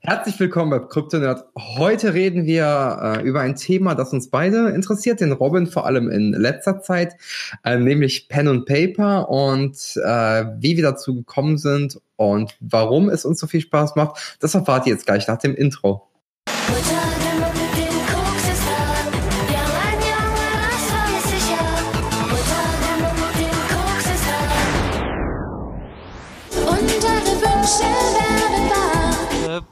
Herzlich willkommen bei CryptoNerd. Heute reden wir äh, über ein Thema, das uns beide interessiert, den Robin vor allem in letzter Zeit, äh, nämlich Pen und Paper und äh, wie wir dazu gekommen sind und warum es uns so viel Spaß macht. Das erfahrt ihr jetzt gleich nach dem Intro.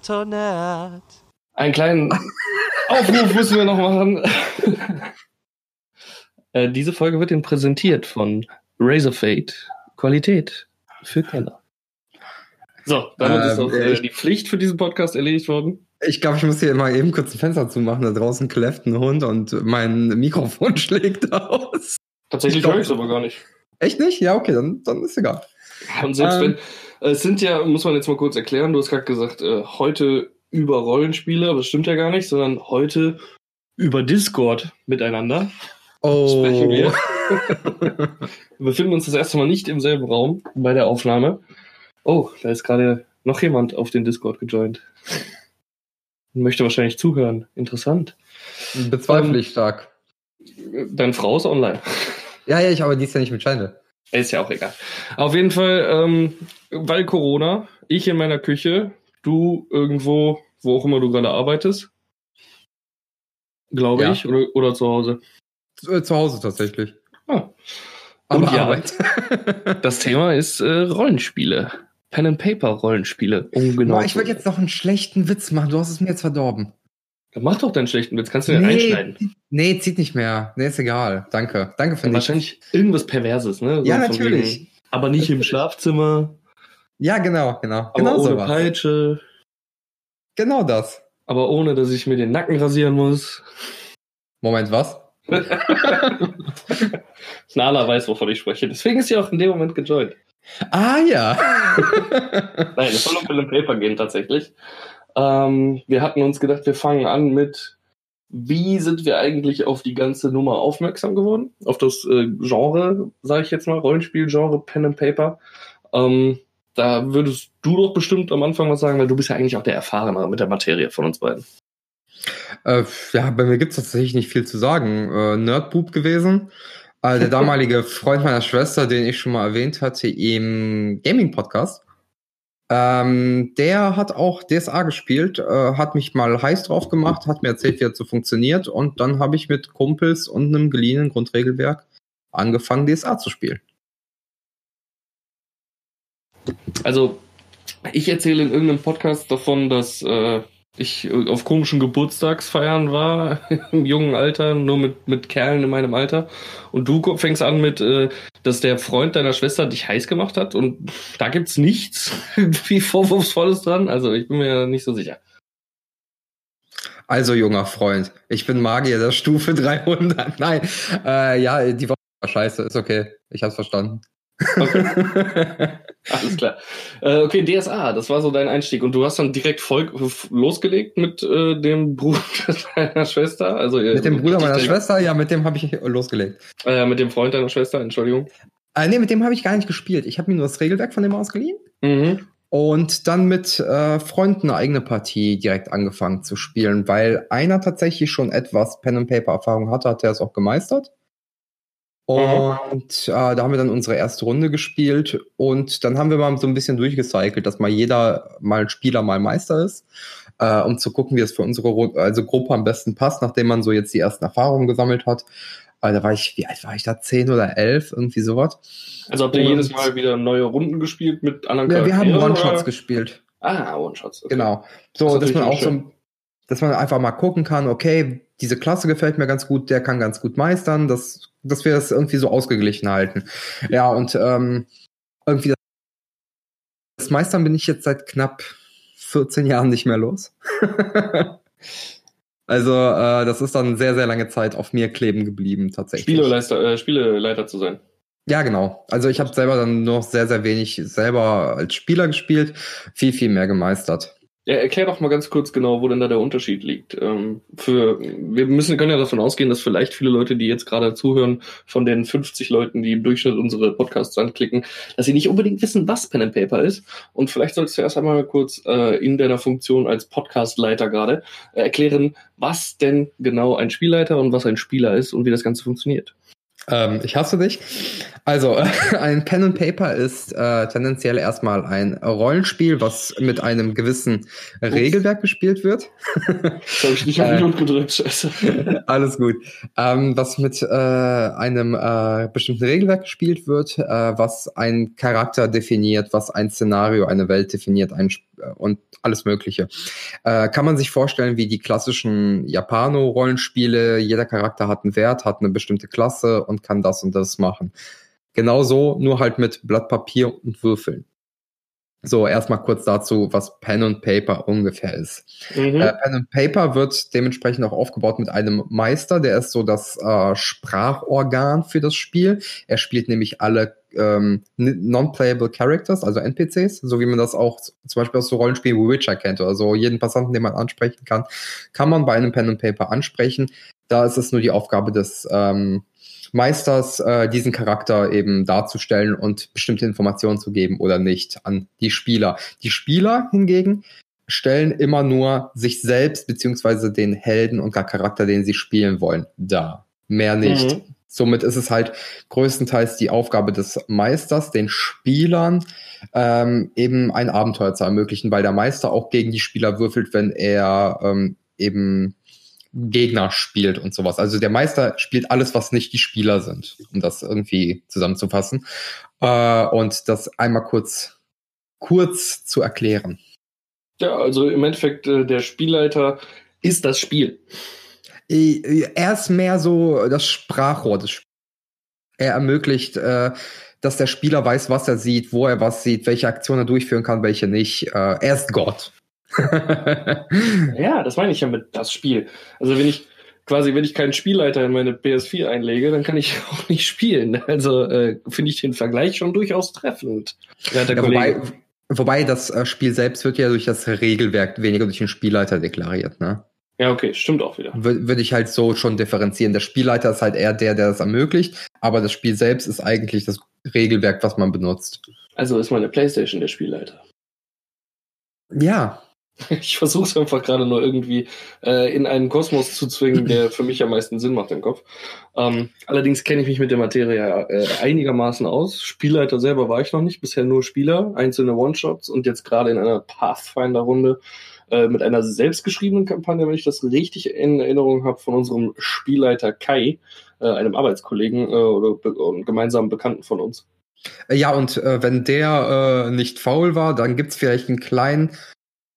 Kryptonat. Einen kleinen Aufruf müssen wir noch machen. äh, diese Folge wird Ihnen präsentiert von Razorfade. Qualität für Kenner. So, damit ähm, ist auch äh, die Pflicht für diesen Podcast erledigt worden. Ich glaube, ich muss hier mal eben kurz ein Fenster zumachen. Da draußen kläfft ein Hund und mein Mikrofon schlägt aus. Tatsächlich höre ich es aber gar nicht. Echt nicht? Ja, okay, dann, dann ist egal. Und selbst ähm, wenn, es sind ja, muss man jetzt mal kurz erklären, du hast gerade gesagt, äh, heute über Rollenspiele, aber das stimmt ja gar nicht, sondern heute über Discord miteinander. Oh. Sprechen wir. wir befinden uns das erste Mal nicht im selben Raum bei der Aufnahme. Oh, da ist gerade noch jemand auf den Discord gejoint. Möchte wahrscheinlich zuhören. Interessant. Bezweifle ähm, ich stark. Deine Frau ist online. Ja, ja, ich, aber die ist ja nicht mit Scheine. Ist ja auch egal. Auf jeden Fall, ähm, weil Corona, ich in meiner Küche, du irgendwo, wo auch immer du gerade arbeitest. Glaube ja. ich, oder, oder zu Hause? Zu, äh, zu Hause tatsächlich. Ah. Aber ja, Arbeit. das Thema ist äh, Rollenspiele. Pen and Paper Rollenspiele. Um genau Boah, ich wollte jetzt noch einen schlechten Witz machen. Du hast es mir jetzt verdorben. Dann mach doch deinen schlechten Witz. Kannst du den nee, einschneiden? Nee, zieht nicht mehr. Nee, ist egal. Danke. Danke für nichts. Wahrscheinlich irgendwas Perverses, ne? So ja, natürlich. Wegen, aber nicht im Schlafzimmer. Ja, genau, genau. Aber genau ohne sowas. Peitsche. Genau das. Aber ohne, dass ich mir den Nacken rasieren muss. Moment, was? Nala weiß, wovon ich spreche. Deswegen ist sie auch in dem Moment gejoint. Ah, ja. Nein, es soll um Film Paper gehen, tatsächlich. Ähm, wir hatten uns gedacht, wir fangen an mit, wie sind wir eigentlich auf die ganze Nummer aufmerksam geworden? Auf das äh, Genre, sage ich jetzt mal, Rollenspiel-Genre, Pen and Paper. Ähm, da würdest du doch bestimmt am Anfang was sagen, weil du bist ja eigentlich auch der Erfahrenere mit der Materie von uns beiden. Äh, ja, bei mir gibt es tatsächlich nicht viel zu sagen. Äh, Nerdboob gewesen. Äh, der damalige Freund meiner Schwester, den ich schon mal erwähnt hatte im Gaming-Podcast. Ähm, der hat auch DSA gespielt, äh, hat mich mal heiß drauf gemacht, hat mir erzählt, wie er so funktioniert und dann habe ich mit Kumpels und einem geliehenen Grundregelwerk angefangen, DSA zu spielen. Also, ich erzähle in irgendeinem Podcast davon, dass äh, ich auf komischen Geburtstagsfeiern war, im jungen Alter, nur mit, mit Kerlen in meinem Alter. Und du fängst an mit, äh, dass der Freund deiner Schwester dich heiß gemacht hat und da gibt's nichts wie Vorwurfsvolles dran. Also ich bin mir nicht so sicher. Also, junger Freund, ich bin Magier der Stufe 300. Nein, äh, ja, die war scheiße, ist okay. Ich hab's verstanden. Okay. Alles klar. Äh, okay, DSA, das war so dein Einstieg. Und du hast dann direkt voll losgelegt mit äh, dem Bruder deiner Schwester? Also, mit dem Bruder meiner Schwester? Ja, mit dem habe ich losgelegt. Äh, mit dem Freund deiner Schwester, Entschuldigung. Äh, nee, mit dem habe ich gar nicht gespielt. Ich habe mir nur das Regelwerk von dem ausgeliehen. Mhm. Und dann mit äh, Freunden eine eigene Partie direkt angefangen zu spielen, weil einer tatsächlich schon etwas Pen and Paper Erfahrung hatte, hat er es auch gemeistert. Mhm. Und äh, da haben wir dann unsere erste Runde gespielt und dann haben wir mal so ein bisschen durchgecycelt, dass mal jeder mal Spieler mal Meister ist, äh, um zu gucken, wie es für unsere also Gruppe am besten passt, nachdem man so jetzt die ersten Erfahrungen gesammelt hat. Äh, da war ich, wie alt war ich da? Zehn oder elf, irgendwie sowas. Also habt ihr und, jedes Mal wieder neue Runden gespielt mit anderen Ja, wir haben One-Shots gespielt. Ah, One-Shots. Okay. Genau. So, das dass man auch schön. so dass man einfach mal gucken kann, okay, diese Klasse gefällt mir ganz gut, der kann ganz gut meistern, dass, dass wir das irgendwie so ausgeglichen halten. Ja, und ähm, irgendwie das Meistern bin ich jetzt seit knapp 14 Jahren nicht mehr los. also äh, das ist dann sehr, sehr lange Zeit auf mir kleben geblieben tatsächlich. Spieleleiter, äh, Spieleleiter zu sein. Ja, genau. Also ich habe selber dann noch sehr, sehr wenig selber als Spieler gespielt, viel, viel mehr gemeistert. Ja, erklär doch mal ganz kurz genau, wo denn da der Unterschied liegt. Ähm, für, wir müssen, können ja davon ausgehen, dass vielleicht viele Leute, die jetzt gerade zuhören, von den 50 Leuten, die im Durchschnitt unsere Podcasts anklicken, dass sie nicht unbedingt wissen, was Pen and Paper ist. Und vielleicht solltest du erst einmal kurz äh, in deiner Funktion als Podcastleiter gerade äh, erklären, was denn genau ein Spielleiter und was ein Spieler ist und wie das Ganze funktioniert. Ähm, ich hasse dich. Also, ein Pen and Paper ist äh, tendenziell erstmal ein Rollenspiel, was mit einem gewissen. Regelwerk gespielt wird. Das habe ich nicht auf den Mund gedrückt, scheiße. Alles gut. Ähm, was mit äh, einem äh, bestimmten Regelwerk gespielt wird, äh, was ein Charakter definiert, was ein Szenario, eine Welt definiert ein, und alles Mögliche. Äh, kann man sich vorstellen, wie die klassischen Japano-Rollenspiele, jeder Charakter hat einen Wert, hat eine bestimmte Klasse und kann das und das machen. Genauso, nur halt mit Blatt Papier und Würfeln. So, erstmal kurz dazu, was Pen und Paper ungefähr ist. Mhm. Äh, Pen und Paper wird dementsprechend auch aufgebaut mit einem Meister, der ist so das äh, Sprachorgan für das Spiel. Er spielt nämlich alle ähm, non-playable Characters, also NPCs, so wie man das auch zum Beispiel aus so Rollenspielen wie Witcher kennt oder so. Jeden Passanten, den man ansprechen kann, kann man bei einem Pen und Paper ansprechen. Da ist es nur die Aufgabe des ähm, Meisters, äh, diesen Charakter eben darzustellen und bestimmte Informationen zu geben oder nicht an die Spieler. Die Spieler hingegen stellen immer nur sich selbst beziehungsweise den Helden und gar Charakter, den sie spielen wollen, dar. Mehr nicht. Mhm. Somit ist es halt größtenteils die Aufgabe des Meisters, den Spielern ähm, eben ein Abenteuer zu ermöglichen, weil der Meister auch gegen die Spieler würfelt, wenn er ähm, eben Gegner spielt und sowas. Also der Meister spielt alles, was nicht die Spieler sind, um das irgendwie zusammenzufassen. Äh, und das einmal kurz, kurz zu erklären. Ja, also im Endeffekt, äh, der Spielleiter ist das Spiel. Er ist mehr so das Sprachrohr des Spiels. Er ermöglicht, äh, dass der Spieler weiß, was er sieht, wo er was sieht, welche Aktionen er durchführen kann, welche nicht. Äh, er ist Gott. ja, das meine ich ja mit das Spiel. Also wenn ich quasi, wenn ich keinen Spielleiter in meine PS4 einlege, dann kann ich auch nicht spielen. Also äh, finde ich den Vergleich schon durchaus treffend. Ja, wobei, wobei das äh, Spiel selbst wird ja durch das Regelwerk weniger durch den Spielleiter deklariert, ne? Ja, okay, stimmt auch wieder. Würde würd ich halt so schon differenzieren. Der Spielleiter ist halt eher der, der das ermöglicht, aber das Spiel selbst ist eigentlich das Regelwerk, was man benutzt. Also ist meine Playstation der Spielleiter. Ja, Ich versuche es einfach gerade nur irgendwie äh, in einen Kosmos zu zwingen, der für mich am meisten Sinn macht im Kopf. Ähm, allerdings kenne ich mich mit der Materie äh, einigermaßen aus. Spielleiter selber war ich noch nicht, bisher nur Spieler, einzelne One-Shots und jetzt gerade in einer Pathfinder-Runde äh, mit einer selbstgeschriebenen Kampagne, wenn ich das richtig in Erinnerung habe, von unserem Spielleiter Kai, äh, einem Arbeitskollegen äh, oder be gemeinsamen Bekannten von uns. Ja, und äh, wenn der äh, nicht faul war, dann gibt's vielleicht einen kleinen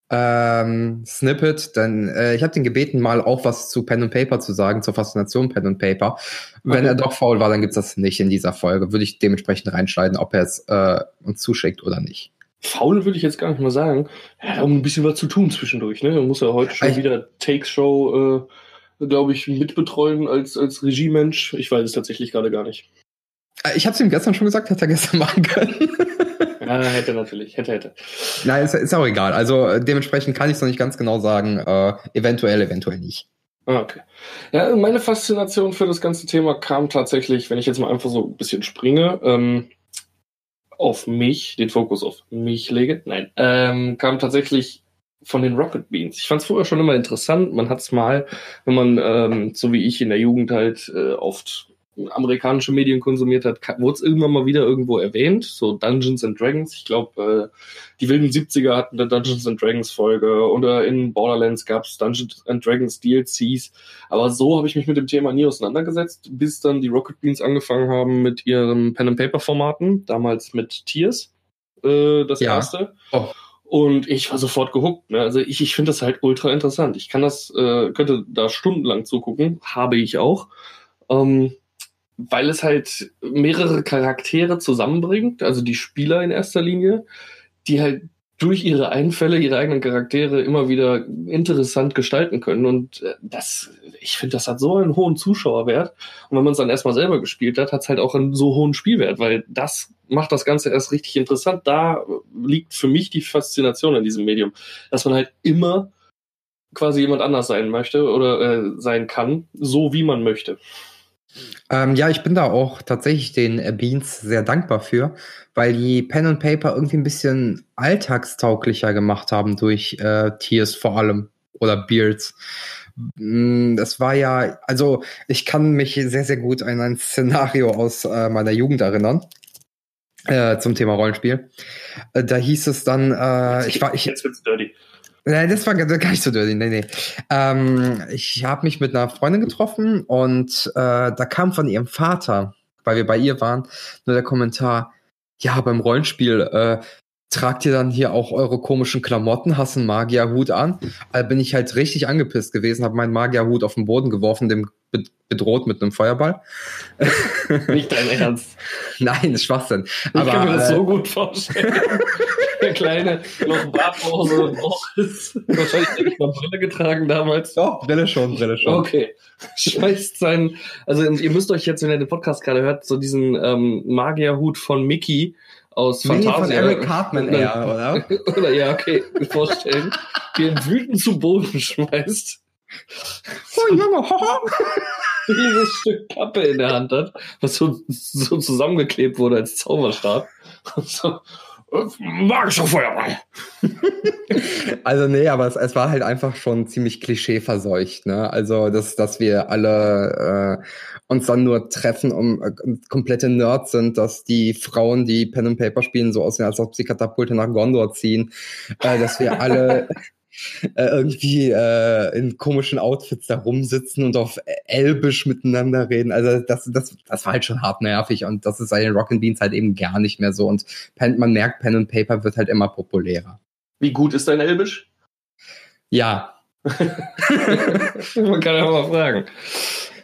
ähm, Snippet, denn äh, ich habe den gebeten, mal auch was zu Pen and Paper zu sagen, zur Faszination Pen and Paper. Wenn okay. er doch faul war, dann gibt's das nicht in dieser Folge. Würde ich dementsprechend reinschneiden, ob er es äh, uns zuschickt oder nicht. Faul würde ich jetzt gar nicht mal sagen. Er hat auch ein bisschen was zu tun zwischendurch. Ne? Er muss ja heute schon ich wieder Takes Show, äh, glaube ich, mitbetreuen als, als Regiemensch. Ich weiß es tatsächlich gerade gar nicht. Äh, ich habe es ihm gestern schon gesagt, hätte er gestern machen können. Ja, hätte natürlich, hätte, hätte. Nein, ist, ist auch egal. Also äh, dementsprechend kann ich es noch nicht ganz genau sagen. Äh, eventuell, eventuell nicht. Ah, okay. Ja, meine Faszination für das ganze Thema kam tatsächlich, wenn ich jetzt mal einfach so ein bisschen springe, ähm, auf mich, den Fokus auf mich lege. Nein, ähm, kam tatsächlich von den Rocket Beans. Ich fand es vorher schon immer interessant. Man hat es mal, wenn man ähm, so wie ich in der Jugend halt äh, oft amerikanische Medien konsumiert hat, wurde es irgendwann mal wieder irgendwo erwähnt, so Dungeons and Dragons. Ich glaube, äh, die wilden 70er hatten eine Dungeons and Dragons Folge oder in Borderlands gab es Dungeons and Dragons DLCs. Aber so habe ich mich mit dem Thema nie auseinandergesetzt, bis dann die Rocket Beans angefangen haben mit ihren Pen and Paper Formaten, damals mit Tears, äh, das ja. erste. Oh. Und ich war sofort gehuckt. Ne? Also ich, ich finde das halt ultra interessant. Ich kann das, äh, könnte da stundenlang zugucken, habe ich auch. Ähm, weil es halt mehrere Charaktere zusammenbringt, also die Spieler in erster Linie, die halt durch ihre Einfälle, ihre eigenen Charaktere immer wieder interessant gestalten können. Und äh, das, ich finde, das hat so einen hohen Zuschauerwert. Und wenn man es dann erstmal selber gespielt hat, hat es halt auch einen so hohen Spielwert, weil das macht das Ganze erst richtig interessant. Da liegt für mich die Faszination in diesem Medium, dass man halt immer quasi jemand anders sein möchte oder äh, sein kann, so wie man möchte. Ähm, ja, ich bin da auch tatsächlich den äh, Beans sehr dankbar für, weil die Pen and Paper irgendwie ein bisschen alltagstauglicher gemacht haben durch äh, Tears vor allem oder Beards. Mm, das war ja, also ich kann mich sehr, sehr gut an ein Szenario aus äh, meiner Jugend erinnern. Äh, zum Thema Rollenspiel. Äh, da hieß es dann, äh, ich war, ich, jetzt wird's dirty. Nein, das war gar nicht so dirty. Nee, nee. Ähm, ich habe mich mit einer Freundin getroffen und äh, da kam von ihrem Vater, weil wir bei ihr waren, nur der Kommentar, ja, beim Rollenspiel, äh, tragt ihr dann hier auch eure komischen Klamotten, hast einen Magierhut an? Also bin ich halt richtig angepisst gewesen, habe meinen Magierhut auf den Boden geworfen, dem bedroht mit einem Feuerball. Nicht dein Ernst. Nein, das ist Schwachsinn. Ich Aber, kann mir das äh, so gut vorstellen. Der kleine, noch Bartpose und ist wahrscheinlich nicht mal Brille getragen damals. Doch, Brille schon, Brille schon. Okay. Schmeißt seinen, also ihr müsst euch jetzt, wenn ihr den Podcast gerade hört, so diesen ähm, Magierhut von Mickey aus nee, Fantasia. von Eric Cartman eher, oder? oder ja, okay, vorstellen, wie ein wütend zu Boden schmeißt. Oh Junge, Dieses Stück Kappe in der Hand hat, was so, so zusammengeklebt wurde als Zauberstab. so, magischer Feuerball. also nee, aber es, es, war halt einfach schon ziemlich klischeeverseucht, ne? Also dass, dass wir alle äh, uns dann nur treffen, um äh, komplette Nerds sind, dass die Frauen, die Pen and Paper spielen, so aussehen, als ob sie Katapulte nach Gondor ziehen, äh, dass wir alle äh, irgendwie äh, in komischen Outfits da rumsitzen und auf Elbisch miteinander reden. Also das, das, das war halt schon hart nervig und das ist bei den Rock Beans halt eben gar nicht mehr so. Und Pen, man merkt, Pen and Paper wird halt immer populärer. Wie gut ist dein Elbisch? Ja. man kann ja mal fragen.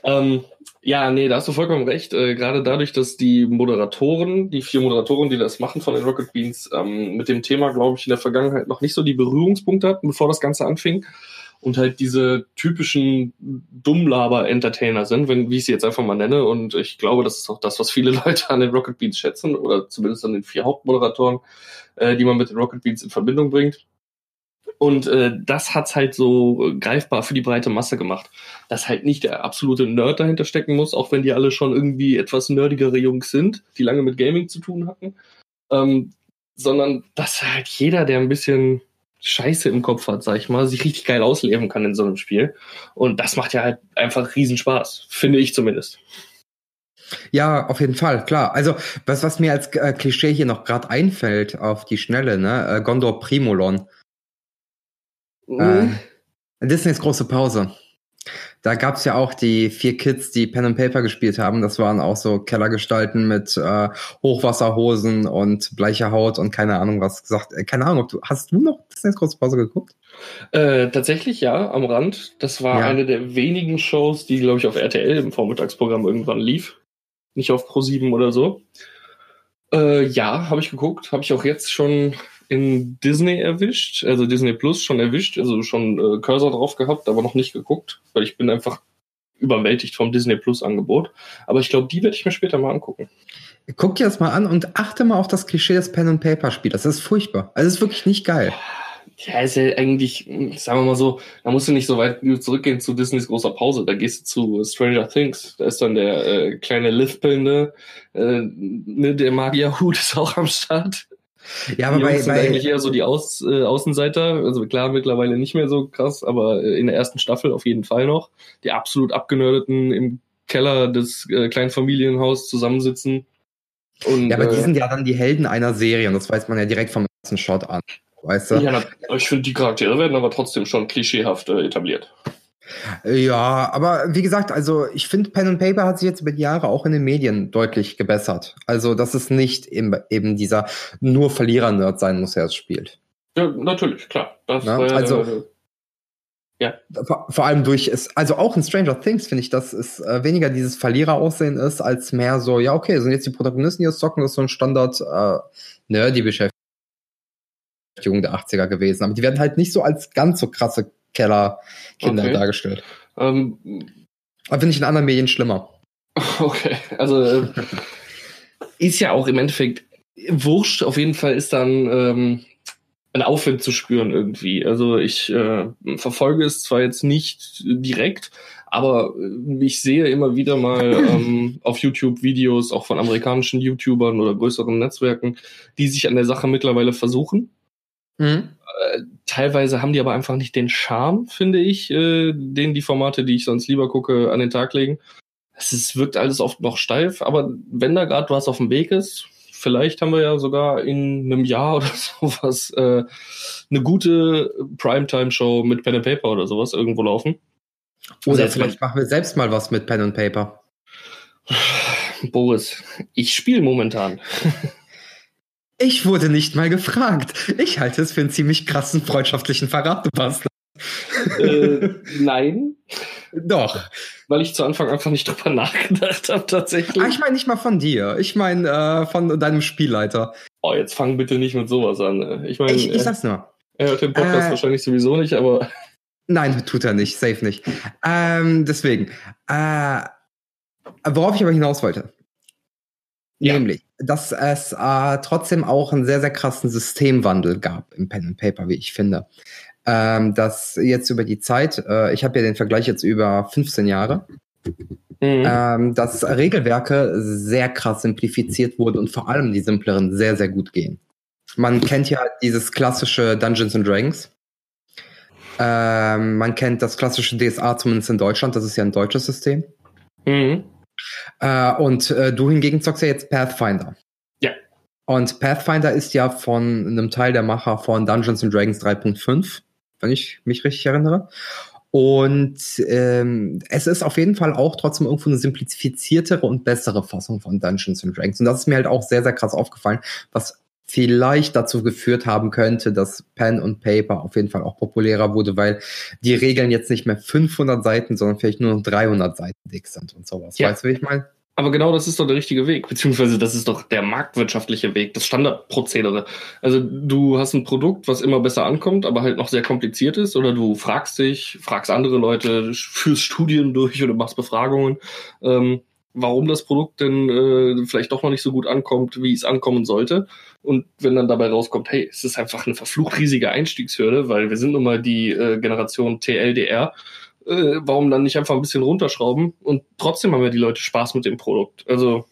Ähm, ja, nee, da hast du vollkommen recht. Äh, Gerade dadurch, dass die Moderatoren, die vier Moderatoren, die das machen von den Rocket Beans, ähm, mit dem Thema, glaube ich, in der Vergangenheit noch nicht so die Berührungspunkte hatten, bevor das Ganze anfing. Und halt diese typischen Dummlaber-Entertainer sind, wenn, wie ich sie jetzt einfach mal nenne. Und ich glaube, das ist auch das, was viele Leute an den Rocket Beans schätzen, oder zumindest an den vier Hauptmoderatoren, äh, die man mit den Rocket Beans in Verbindung bringt. Und äh, das hat's halt so greifbar für die breite Masse gemacht. Dass halt nicht der absolute Nerd dahinter stecken muss, auch wenn die alle schon irgendwie etwas nerdigere Jungs sind, die lange mit Gaming zu tun hatten. Ähm, sondern dass halt jeder, der ein bisschen Scheiße im Kopf hat, sag ich mal, sich richtig geil ausleben kann in so einem Spiel. Und das macht ja halt einfach Riesenspaß, finde ich zumindest. Ja, auf jeden Fall, klar. Also, was, was mir als äh, Klischee hier noch gerade einfällt auf die Schnelle, ne? Äh, Gondor Primolon. Mhm. Äh, Disneys große Pause. Da gab es ja auch die vier Kids, die Pen and Paper gespielt haben. Das waren auch so Kellergestalten mit äh, Hochwasserhosen und bleicher Haut und keine Ahnung was gesagt. Äh, keine Ahnung, ob du hast du noch Disneys große Pause geguckt? Äh, tatsächlich ja, am Rand. Das war ja. eine der wenigen Shows, die glaube ich auf RTL im Vormittagsprogramm irgendwann lief, nicht auf Pro 7 oder so. Äh, ja, habe ich geguckt, habe ich auch jetzt schon in Disney erwischt, also Disney Plus schon erwischt, also schon äh, Cursor drauf gehabt, aber noch nicht geguckt, weil ich bin einfach überwältigt vom Disney Plus Angebot. Aber ich glaube, die werde ich mir später mal angucken. Guck dir das mal an und achte mal auf das Klischee des Pen and Paper Spielers. Das ist furchtbar. Also es ist wirklich nicht geil. Ja, ist ja eigentlich, sagen wir mal so, da musst du nicht so weit zurückgehen zu Disneys großer Pause. Da gehst du zu Stranger Things. Da ist dann der äh, kleine Lispelnde, äh, ne, der Magierhut ist auch am Start. Ja, aber die bei, sind bei, eigentlich eher so die Aus, äh, Außenseiter. Also klar, mittlerweile nicht mehr so krass, aber in der ersten Staffel auf jeden Fall noch. Die absolut abgenördeten im Keller des äh, kleinen Familienhaus zusammensitzen. Und, ja, aber die äh, sind ja dann die Helden einer Serie und das weiß man ja direkt vom ersten Shot an. Weißt du? Ja, ich finde, die Charaktere werden aber trotzdem schon klischeehaft äh, etabliert. Ja, aber wie gesagt, also ich finde, Pen and Paper hat sich jetzt über die Jahre auch in den Medien deutlich gebessert. Also, dass es nicht eben, eben dieser nur Verlierer-Nerd sein muss, der es spielt. Ja, natürlich, klar. Das, ja, also, äh, ja. Vor, vor, allem durch es, also auch in Stranger Things finde ich, dass es äh, weniger dieses Verlierer-Aussehen ist, als mehr so, ja, okay, sind jetzt die Protagonisten, die jetzt zocken, das ist so ein Standard äh, Nerdy-Beschäftigung. der 80er gewesen. Aber die werden halt nicht so als ganz so krasse Kellerkinder okay. dargestellt. Ähm, aber finde ich in anderen Medien schlimmer. Okay, also äh, ist ja auch im Endeffekt wurscht. Auf jeden Fall ist dann ähm, ein Aufwind zu spüren irgendwie. Also ich äh, verfolge es zwar jetzt nicht direkt, aber äh, ich sehe immer wieder mal ähm, auf YouTube Videos auch von amerikanischen YouTubern oder größeren Netzwerken, die sich an der Sache mittlerweile versuchen. Mhm. Äh, teilweise haben die aber einfach nicht den Charme, finde ich, äh, den die Formate, die ich sonst lieber gucke, an den Tag legen. Es ist, wirkt alles oft noch steif, aber wenn da gerade was auf dem Weg ist, vielleicht haben wir ja sogar in einem Jahr oder sowas äh, eine gute Primetime-Show mit Pen and Paper oder sowas irgendwo laufen. Oder vielleicht machen wir selbst mal was mit Pen and Paper. Boris, ich spiele momentan. Ich wurde nicht mal gefragt. Ich halte es für einen ziemlich krassen freundschaftlichen Verrat, du Bastard. Äh, nein. Doch. Weil ich zu Anfang einfach nicht drüber nachgedacht habe, tatsächlich. Ah, ich meine nicht mal von dir. Ich meine äh, von deinem Spielleiter. Oh, jetzt fang bitte nicht mit sowas an. Ich meine. Ich, ich sag's nur. Er hört den Podcast äh, wahrscheinlich sowieso nicht, aber. Nein, tut er nicht. Safe nicht. Ähm, deswegen. Äh, worauf ich aber hinaus wollte. Ja. Nämlich, dass es äh, trotzdem auch einen sehr, sehr krassen Systemwandel gab im Pen and Paper, wie ich finde ähm, dass jetzt über die Zeit, äh, ich habe ja den Vergleich jetzt über 15 Jahre, mhm. ähm, dass Regelwerke sehr krass simplifiziert wurden und vor allem die simpleren sehr, sehr gut gehen. Man kennt ja dieses klassische Dungeons and Dragons. Ähm, man kennt das klassische DSA zumindest in Deutschland, das ist ja ein deutsches System. Mhm. Äh, und äh, du hingegen zockst ja jetzt Pathfinder. Ja. Und Pathfinder ist ja von einem Teil der Macher von Dungeons and Dragons 3.5 wenn ich mich richtig erinnere. Und ähm, es ist auf jeden Fall auch trotzdem irgendwo eine simplifiziertere und bessere Fassung von Dungeons and Dragons. Und das ist mir halt auch sehr, sehr krass aufgefallen, was vielleicht dazu geführt haben könnte, dass Pen und Paper auf jeden Fall auch populärer wurde, weil die Regeln jetzt nicht mehr 500 Seiten, sondern vielleicht nur noch 300 Seiten dick sind und sowas. Ja. Weißt du, wie ich meine? Aber genau das ist doch der richtige Weg, beziehungsweise das ist doch der marktwirtschaftliche Weg, das Standardprozedere. Also du hast ein Produkt, was immer besser ankommt, aber halt noch sehr kompliziert ist, oder du fragst dich, fragst andere Leute, führst Studien durch oder machst Befragungen, ähm, warum das Produkt denn äh, vielleicht doch noch nicht so gut ankommt, wie es ankommen sollte. Und wenn dann dabei rauskommt, hey, es ist einfach eine verflucht riesige Einstiegshürde, weil wir sind nun mal die äh, Generation TLDR äh, warum dann nicht einfach ein bisschen runterschrauben und trotzdem haben ja die Leute Spaß mit dem Produkt. Also,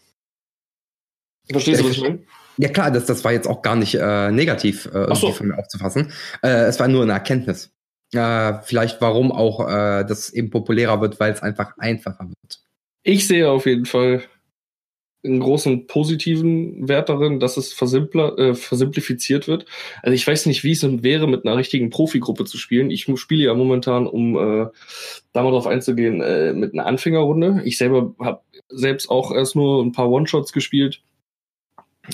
verstehst du, was ich meine? Ja klar, das, das war jetzt auch gar nicht äh, negativ äh, so. von mir aufzufassen. Äh, es war nur eine Erkenntnis. Äh, vielleicht warum auch äh, das eben populärer wird, weil es einfach einfacher wird. Ich sehe auf jeden Fall einen großen positiven Wert darin, dass es versimpler, äh, versimplifiziert wird. Also ich weiß nicht, wie es wäre, mit einer richtigen Profigruppe zu spielen. Ich spiele ja momentan, um äh, da mal drauf einzugehen, äh, mit einer Anfängerrunde. Ich selber habe selbst auch erst nur ein paar One-Shots gespielt.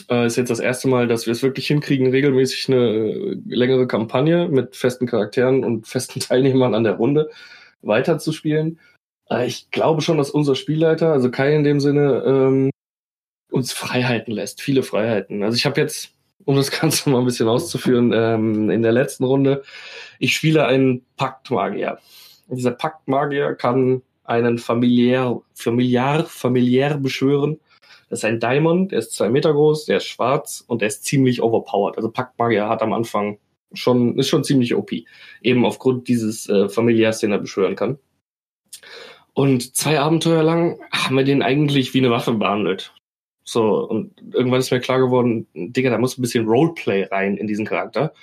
Äh, ist jetzt das erste Mal, dass wir es wirklich hinkriegen, regelmäßig eine längere Kampagne mit festen Charakteren und festen Teilnehmern an der Runde weiterzuspielen. Äh, ich glaube schon, dass unser Spielleiter, also Kai in dem Sinne, ähm, uns Freiheiten lässt, viele Freiheiten. Also ich habe jetzt, um das Ganze mal ein bisschen auszuführen, ähm, in der letzten Runde, ich spiele einen Paktmagier. Und dieser Paktmagier kann einen familiär, familiär, familiär beschwören. Das ist ein Diamond, der ist zwei Meter groß, der ist schwarz und der ist ziemlich overpowered. Also Paktmagier hat am Anfang schon, ist schon ziemlich OP. Eben aufgrund dieses äh, Familiärs, den er beschwören kann. Und zwei Abenteuer lang haben wir den eigentlich wie eine Waffe behandelt. So, und irgendwann ist mir klar geworden, Digga, da muss ein bisschen Roleplay rein in diesen Charakter.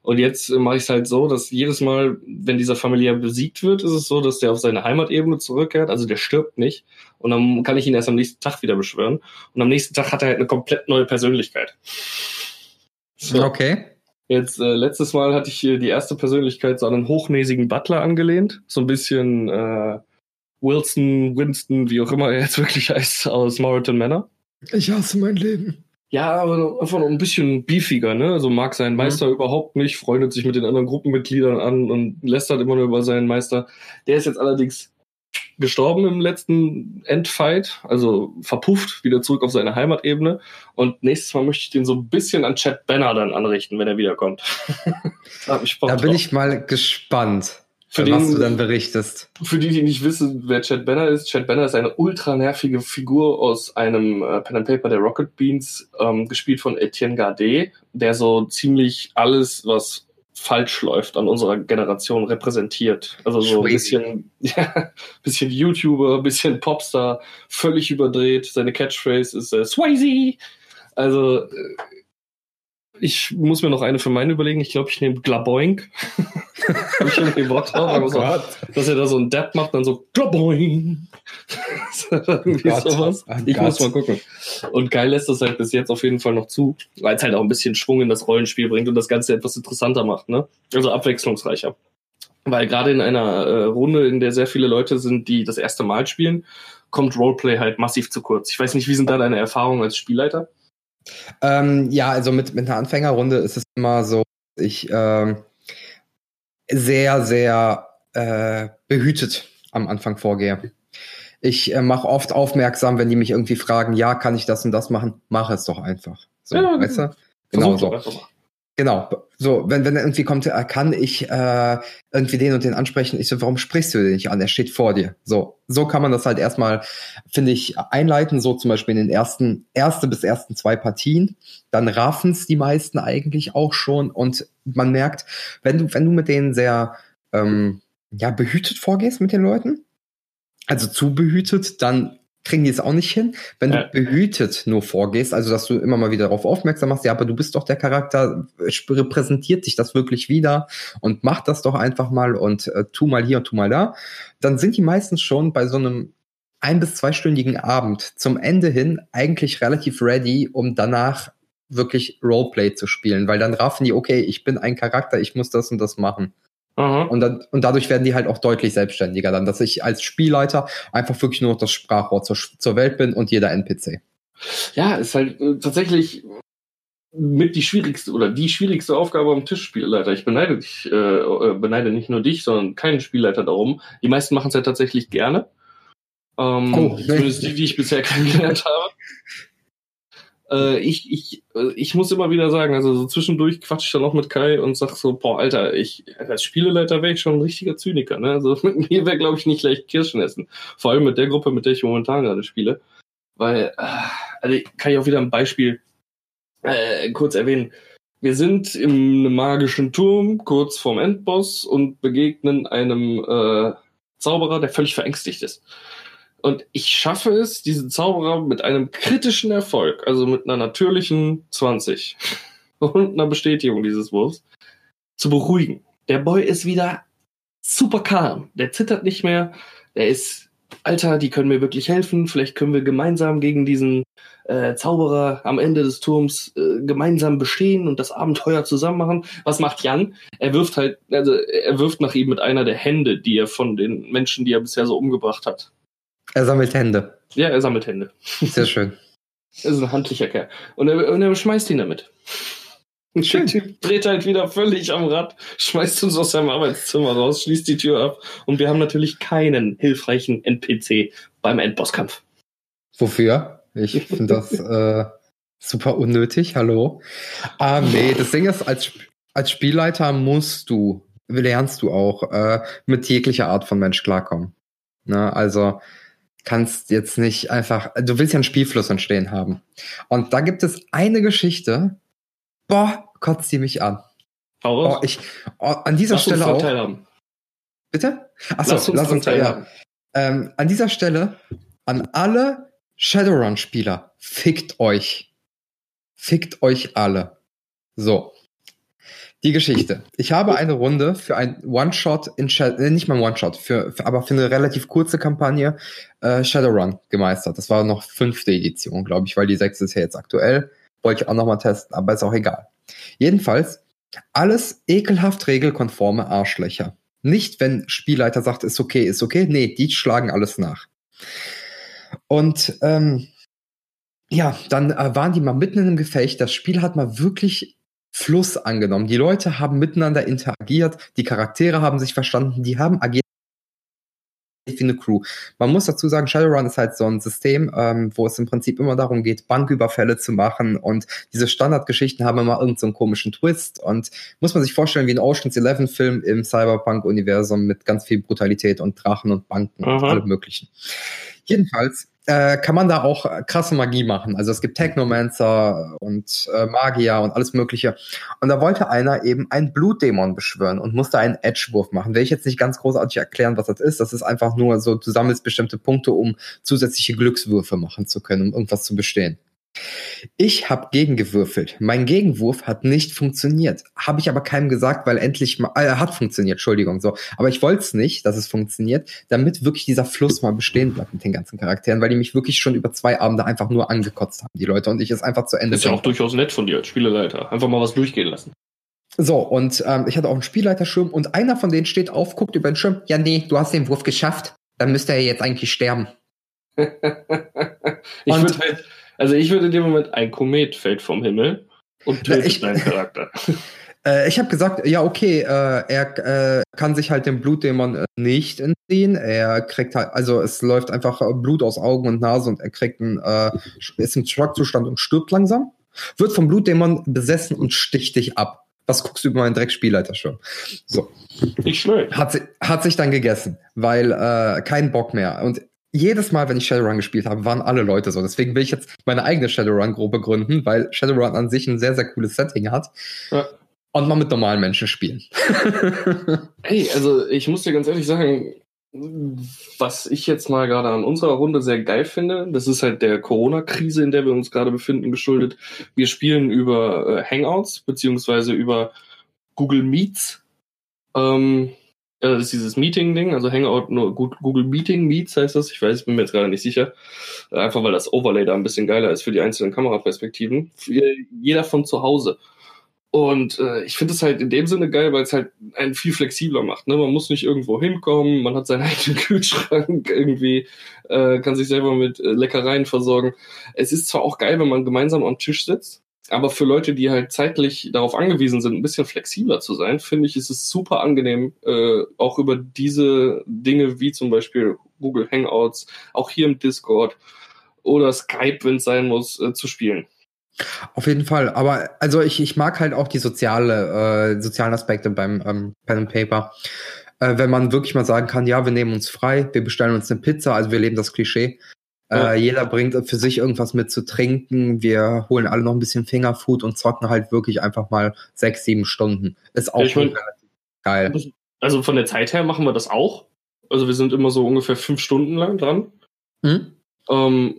Und jetzt mache ich es halt so, dass jedes Mal, wenn dieser familiär besiegt wird, ist es so, dass der auf seine Heimatebene zurückkehrt, also der stirbt nicht. Und dann kann ich ihn erst am nächsten Tag wieder beschwören. Und am nächsten Tag hat er halt eine komplett neue Persönlichkeit. So. Okay. Jetzt, äh, letztes Mal hatte ich hier die erste Persönlichkeit so an einen hochnäsigen Butler angelehnt. So ein bisschen äh, Wilson, Winston, wie auch immer er jetzt wirklich heißt, aus Moreton Manor. Ich hasse mein Leben. Ja, aber einfach noch ein bisschen beefiger, ne? Also mag seinen mhm. Meister mhm. überhaupt nicht, freundet sich mit den anderen Gruppenmitgliedern an und lästert immer nur über seinen Meister. Der ist jetzt allerdings gestorben im letzten Endfight, also verpufft, wieder zurück auf seine Heimatebene. Und nächstes Mal möchte ich den so ein bisschen an Chad Banner dann anrichten, wenn er wiederkommt. da, da bin ich mal gespannt. Für den, was du dann berichtest. Für die, die nicht wissen, wer Chad Banner ist, Chad Banner ist eine ultra nervige Figur aus einem äh, Pen and Paper der Rocket Beans, ähm, gespielt von Etienne Gardet, der so ziemlich alles, was falsch läuft an unserer Generation repräsentiert. Also so ein bisschen, ja, bisschen YouTuber, bisschen Popstar, völlig überdreht. Seine Catchphrase ist äh, Swayze. Also äh, ich muss mir noch eine für meinen überlegen. Ich glaube, ich nehme Glaboink. Hab ich irgendwie Bock drauf. Oh so, dass er da so einen Depp macht, dann so Glaboink. irgendwie oh sowas. Oh ich Gott. muss mal gucken. Und geil lässt das halt bis jetzt auf jeden Fall noch zu, weil es halt auch ein bisschen Schwung in das Rollenspiel bringt und das Ganze etwas interessanter macht. Ne? Also abwechslungsreicher. Weil gerade in einer äh, Runde, in der sehr viele Leute sind, die das erste Mal spielen, kommt Roleplay halt massiv zu kurz. Ich weiß nicht, wie sind da deine Erfahrungen als Spielleiter? Ähm, ja, also mit, mit einer Anfängerrunde ist es immer so, ich ähm, sehr, sehr äh, behütet am Anfang vorgehe. Ich äh, mache oft aufmerksam, wenn die mich irgendwie fragen, ja, kann ich das und das machen? Mach es doch einfach. So, ja, weißt du? Genau so. Genau. So, wenn, wenn er irgendwie kommt, äh, kann ich äh, irgendwie den und den ansprechen. Ich so, warum sprichst du den nicht an? Er steht vor dir. So, so kann man das halt erstmal, finde ich, einleiten. So zum Beispiel in den ersten, erste bis ersten zwei Partien. Dann raffen es die meisten eigentlich auch schon. Und man merkt, wenn du, wenn du mit denen sehr ähm, ja, behütet vorgehst mit den Leuten, also zu behütet, dann kriegen die es auch nicht hin. Wenn ja. du behütet nur vorgehst, also dass du immer mal wieder darauf aufmerksam machst, ja, aber du bist doch der Charakter, repräsentiert dich das wirklich wieder und mach das doch einfach mal und äh, tu mal hier und tu mal da, dann sind die meistens schon bei so einem ein- bis zweistündigen Abend zum Ende hin eigentlich relativ ready, um danach wirklich Roleplay zu spielen, weil dann raffen die, okay, ich bin ein Charakter, ich muss das und das machen. Und, dann, und dadurch werden die halt auch deutlich selbstständiger dann, dass ich als Spielleiter einfach wirklich nur noch das Sprachrohr zur, zur Welt bin und jeder NPC. Ja, ist halt äh, tatsächlich mit die schwierigste oder die schwierigste Aufgabe am Tisch, Spielleiter. Ich beneide dich, äh, äh, beneide nicht nur dich, sondern keinen Spielleiter darum. Die meisten machen es ja tatsächlich gerne. Ähm, oh, zumindest die, die ich bisher kennengelernt habe. Äh, ich, ich, äh, ich muss immer wieder sagen, also so zwischendurch quatsch ich dann auch mit Kai und sag so, boah, Alter, ich, als Spieleleiter wäre ich schon ein richtiger Zyniker, ne? Also mit mir wäre, glaube ich, nicht leicht Kirschen essen. Vor allem mit der Gruppe, mit der ich momentan gerade spiele. Weil, äh, also kann ich auch wieder ein Beispiel äh, kurz erwähnen. Wir sind in einem magischen Turm, kurz vorm Endboss und begegnen einem äh, Zauberer, der völlig verängstigt ist. Und ich schaffe es, diesen Zauberer mit einem kritischen Erfolg, also mit einer natürlichen 20 und einer Bestätigung dieses Wurfs, zu beruhigen. Der Boy ist wieder super calm. Der zittert nicht mehr. Der ist, Alter, die können mir wirklich helfen. Vielleicht können wir gemeinsam gegen diesen äh, Zauberer am Ende des Turms äh, gemeinsam bestehen und das Abenteuer zusammen machen. Was macht Jan? Er wirft halt, also er wirft nach ihm mit einer der Hände, die er von den Menschen, die er bisher so umgebracht hat, er sammelt Hände. Ja, er sammelt Hände. Sehr schön. Er ist ein handlicher Kerl. Und er, und er schmeißt ihn damit. Und der Typ dreht halt wieder völlig am Rad, schmeißt uns aus seinem Arbeitszimmer raus, schließt die Tür ab und wir haben natürlich keinen hilfreichen NPC beim Endbosskampf. Wofür? Ich finde das äh, super unnötig. Hallo. Ah, nee, das Ding ist, als, als Spielleiter musst du, lernst du auch, äh, mit jeglicher Art von Mensch klarkommen. Ne? Also, kannst jetzt nicht einfach, du willst ja einen Spielfluss entstehen haben. Und da gibt es eine Geschichte, boah, kotzt die mich an. Oh, ich, oh, an dieser lass Stelle auch. Teilhaben. Bitte? Achso, lass uns, lass uns teilhaben. Ähm, an dieser Stelle an alle Shadowrun-Spieler, fickt euch. Fickt euch alle. So. Die Geschichte. Ich habe eine Runde für ein One-Shot in Shadow, äh, nicht mal ein One-Shot, für, für, aber für eine relativ kurze Kampagne äh, Shadowrun gemeistert. Das war noch fünfte Edition, glaube ich, weil die sechste ist ja jetzt aktuell. Wollte ich auch nochmal testen, aber ist auch egal. Jedenfalls, alles ekelhaft regelkonforme Arschlöcher. Nicht, wenn Spielleiter sagt, ist okay, ist okay. Nee, die schlagen alles nach. Und ähm, ja, dann äh, waren die mal mitten in einem Gefecht. Das Spiel hat mal wirklich Fluss angenommen. Die Leute haben miteinander interagiert, die Charaktere haben sich verstanden, die haben agiert wie eine Crew. Man muss dazu sagen, Shadowrun ist halt so ein System, ähm, wo es im Prinzip immer darum geht, Banküberfälle zu machen und diese Standardgeschichten haben immer irgendeinen so komischen Twist und muss man sich vorstellen wie ein Ocean's Eleven Film im Cyberpunk-Universum mit ganz viel Brutalität und Drachen und Banken Aha. und allem möglichen. Jedenfalls äh, kann man da auch krasse Magie machen. Also es gibt Technomancer und äh, Magier und alles Mögliche. Und da wollte einer eben einen Blutdämon beschwören und musste einen Edge-Wurf machen. Will ich jetzt nicht ganz großartig erklären, was das ist. Das ist einfach nur so, du sammelst bestimmte Punkte, um zusätzliche Glückswürfe machen zu können, um irgendwas zu bestehen. Ich habe gegengewürfelt. Mein Gegenwurf hat nicht funktioniert. Habe ich aber keinem gesagt, weil endlich mal, äh, hat funktioniert, Entschuldigung, so. Aber ich wollte es nicht, dass es funktioniert, damit wirklich dieser Fluss mal bestehen bleibt mit den ganzen Charakteren, weil die mich wirklich schon über zwei Abende einfach nur angekotzt haben, die Leute, und ich es einfach zu Ende. Ist ja auch durchaus nett von dir als Spieleleiter. Einfach mal was durchgehen lassen. So, und ähm, ich hatte auch einen Spielleiterschirm und einer von denen steht auf, guckt über den Schirm. Ja, nee, du hast den Wurf geschafft. Dann müsste er jetzt eigentlich sterben. ich würde halt also ich würde in dem Moment, ein Komet fällt vom Himmel und tötet ich, deinen Charakter. Äh, ich habe gesagt, ja, okay, äh, er äh, kann sich halt dem Blutdämon äh, nicht entziehen. Er kriegt halt, also es läuft einfach äh, Blut aus Augen und Nase und er kriegt einen, äh, ist im Schockzustand und stirbt langsam. Wird vom Blutdämon besessen und sticht dich ab. Was guckst du über meinen Dreckspielleiter schon? So. Nicht schlecht. Hat, hat sich dann gegessen, weil kein Bock mehr. Und jedes Mal, wenn ich Shadowrun gespielt habe, waren alle Leute so. Deswegen will ich jetzt meine eigene Shadowrun-Gruppe gründen, weil Shadowrun an sich ein sehr, sehr cooles Setting hat. Ja. Und mal mit normalen Menschen spielen. Ey, also ich muss dir ganz ehrlich sagen, was ich jetzt mal gerade an unserer Runde sehr geil finde, das ist halt der Corona-Krise, in der wir uns gerade befinden, geschuldet. Wir spielen über äh, Hangouts, beziehungsweise über Google Meets. Ähm, das ist dieses Meeting-Ding, also Hangout nur Google Meeting Meets heißt das. Ich weiß, bin mir jetzt gerade nicht sicher. Einfach weil das Overlay da ein bisschen geiler ist für die einzelnen Kameraperspektiven. Für jeder von zu Hause. Und äh, ich finde es halt in dem Sinne geil, weil es halt einen viel flexibler macht. Ne? Man muss nicht irgendwo hinkommen, man hat seinen eigenen Kühlschrank irgendwie, äh, kann sich selber mit äh, Leckereien versorgen. Es ist zwar auch geil, wenn man gemeinsam am Tisch sitzt, aber für Leute, die halt zeitlich darauf angewiesen sind, ein bisschen flexibler zu sein, finde ich, ist es super angenehm, äh, auch über diese Dinge wie zum Beispiel Google Hangouts, auch hier im Discord oder Skype, wenn es sein muss, äh, zu spielen. Auf jeden Fall. Aber also ich, ich mag halt auch die soziale, äh, sozialen Aspekte beim ähm, Pen and Paper. Äh, wenn man wirklich mal sagen kann, ja, wir nehmen uns frei, wir bestellen uns eine Pizza, also wir leben das Klischee. Äh, jeder bringt für sich irgendwas mit zu trinken. Wir holen alle noch ein bisschen Fingerfood und zocken halt wirklich einfach mal sechs, sieben Stunden. Ist auch mein, geil. Also von der Zeit her machen wir das auch. Also wir sind immer so ungefähr fünf Stunden lang dran. Hm? Ähm,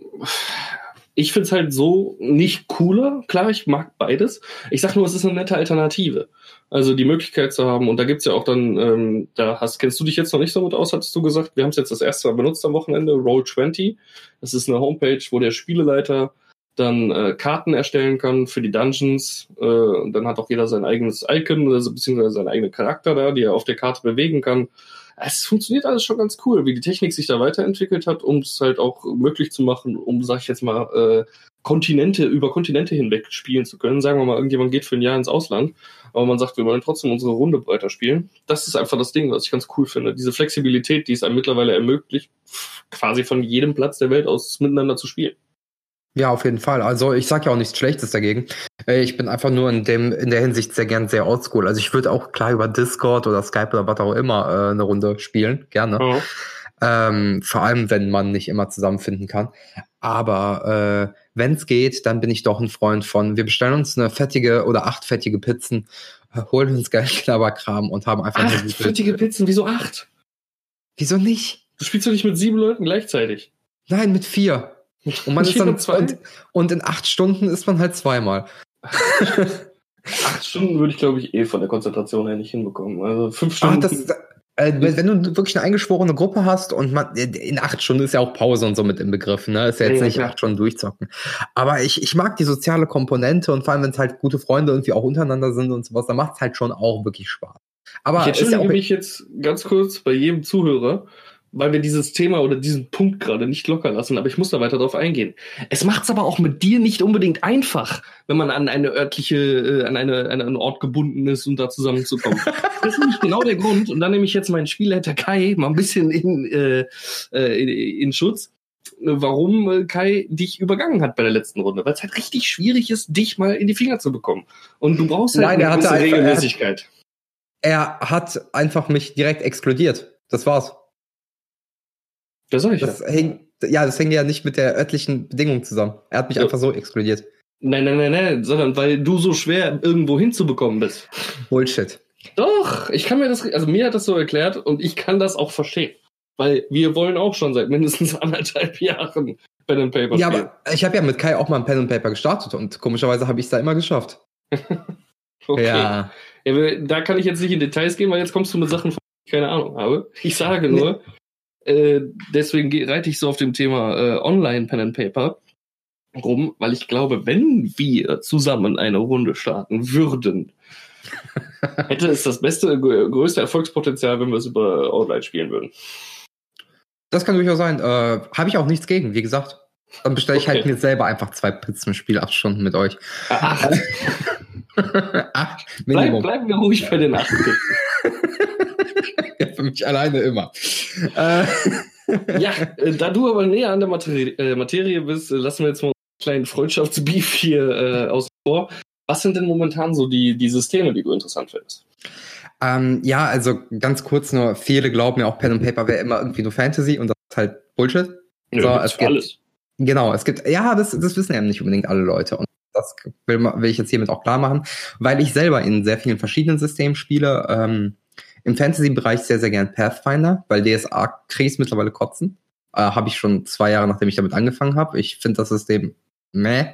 ich finde es halt so nicht cooler. Klar, ich mag beides. Ich sag nur, es ist eine nette Alternative. Also die Möglichkeit zu haben, und da gibt's ja auch dann, ähm, da hast, kennst du dich jetzt noch nicht so mit aus, hattest du gesagt, wir haben es jetzt das erste Mal benutzt am Wochenende, Roll20. Das ist eine Homepage, wo der Spieleleiter dann äh, Karten erstellen kann für die Dungeons. Äh, und dann hat auch jeder sein eigenes Icon, also, beziehungsweise seinen eigenen Charakter da, die er auf der Karte bewegen kann. Es funktioniert alles schon ganz cool, wie die Technik sich da weiterentwickelt hat, um es halt auch möglich zu machen, um, sag ich jetzt mal, äh, Kontinente, über Kontinente hinweg spielen zu können. Sagen wir mal, irgendjemand geht für ein Jahr ins Ausland aber man sagt, wir wollen trotzdem unsere Runde weiter spielen. Das ist einfach das Ding, was ich ganz cool finde. Diese Flexibilität, die es einem mittlerweile ermöglicht, quasi von jedem Platz der Welt aus miteinander zu spielen. Ja, auf jeden Fall. Also ich sage ja auch nichts Schlechtes dagegen. Äh, ich bin einfach nur in dem in der Hinsicht sehr gern sehr oldschool. Also ich würde auch klar über Discord oder Skype oder was auch immer äh, eine Runde spielen, gerne. Mhm. Ähm, vor allem, wenn man nicht immer zusammenfinden kann. Aber äh, wenn es geht, dann bin ich doch ein Freund von, wir bestellen uns eine fettige oder acht fettige Pizzen, holen uns geil Knabberkram und haben einfach acht eine fettige Pizzen, wieso acht? Wieso nicht? Du spielst doch nicht mit sieben Leuten gleichzeitig. Nein, mit vier. Und man ist dann zwei? Und, und in acht Stunden ist man halt zweimal. acht Stunden würde ich, glaube ich, eh von der Konzentration her nicht hinbekommen. Also fünf Stunden. Ach, das, äh, wenn du wirklich eine eingeschworene Gruppe hast und man, in acht Stunden ist ja auch Pause und so mit im Begriff, ne? Ist ja jetzt ja, nicht ja. acht Stunden durchzocken. Aber ich, ich mag die soziale Komponente und vor allem, wenn es halt gute Freunde irgendwie auch untereinander sind und sowas, dann macht es halt schon auch wirklich Spaß. Aber ich entschuldige ja mich jetzt ganz kurz bei jedem Zuhörer, weil wir dieses Thema oder diesen Punkt gerade nicht locker lassen, aber ich muss da weiter drauf eingehen. Es macht es aber auch mit dir nicht unbedingt einfach, wenn man an eine örtliche, äh, an, eine, an einen Ort gebunden ist und um da zusammenzukommen. das ist nämlich genau der Grund. Und dann nehme ich jetzt meinen Spielleiter Kai mal ein bisschen in, äh, äh in, in Schutz warum äh, Kai dich übergangen hat bei der letzten Runde, weil es halt richtig schwierig ist, dich mal in die Finger zu bekommen. Und du brauchst halt Nein, eine gewisse Regelmäßigkeit. Er hat, er hat einfach mich direkt exkludiert. Das war's. Das sag ich das ja. Hing, ja, das hängt ja nicht mit der örtlichen Bedingung zusammen. Er hat mich ja. einfach so exkludiert. Nein, nein, nein, nein, sondern weil du so schwer irgendwo hinzubekommen bist. Bullshit. Doch, ich kann mir das, also mir hat das so erklärt und ich kann das auch verstehen. Weil wir wollen auch schon seit mindestens anderthalb Jahren Pen and Paper Ja, spielen. aber ich habe ja mit Kai auch mal ein Pen and Paper gestartet und komischerweise habe ich es da immer geschafft. okay. Ja. ja. Da kann ich jetzt nicht in Details gehen, weil jetzt kommst du mit Sachen, von ich keine Ahnung habe. Ich sage nur, nee. Äh, deswegen reite ich so auf dem Thema äh, Online Pen and Paper rum, weil ich glaube, wenn wir zusammen eine Runde starten würden, hätte es das beste, größte Erfolgspotenzial, wenn wir es über Online spielen würden. Das kann durchaus sein. Äh, Habe ich auch nichts gegen, wie gesagt. Dann bestelle ich halt okay. halt mir selber einfach zwei Pizzen, spiele acht Stunden mit euch. Acht. acht Bleib, bleiben wir ruhig bei den acht Pizzen. für mich alleine immer. Äh, ja, äh, da du aber näher an der Materie, äh, Materie bist, äh, lassen wir jetzt mal einen kleinen Freundschaftsbeef hier äh, außen vor. Was sind denn momentan so die, die Systeme, die du interessant findest? Ähm, ja, also ganz kurz nur, viele glauben ja auch Pen and Paper wäre immer irgendwie nur Fantasy und das ist halt Bullshit. Ja, so, es gibt, alles. Genau, es gibt, ja, das, das wissen eben nicht unbedingt alle Leute. Und das will, will ich jetzt hiermit auch klar machen, weil ich selber in sehr vielen verschiedenen Systemen spiele. Ähm, im Fantasy-Bereich sehr, sehr gern Pathfinder, weil DSA kriege mittlerweile kotzen. Äh, habe ich schon zwei Jahre, nachdem ich damit angefangen habe. Ich finde das System meh.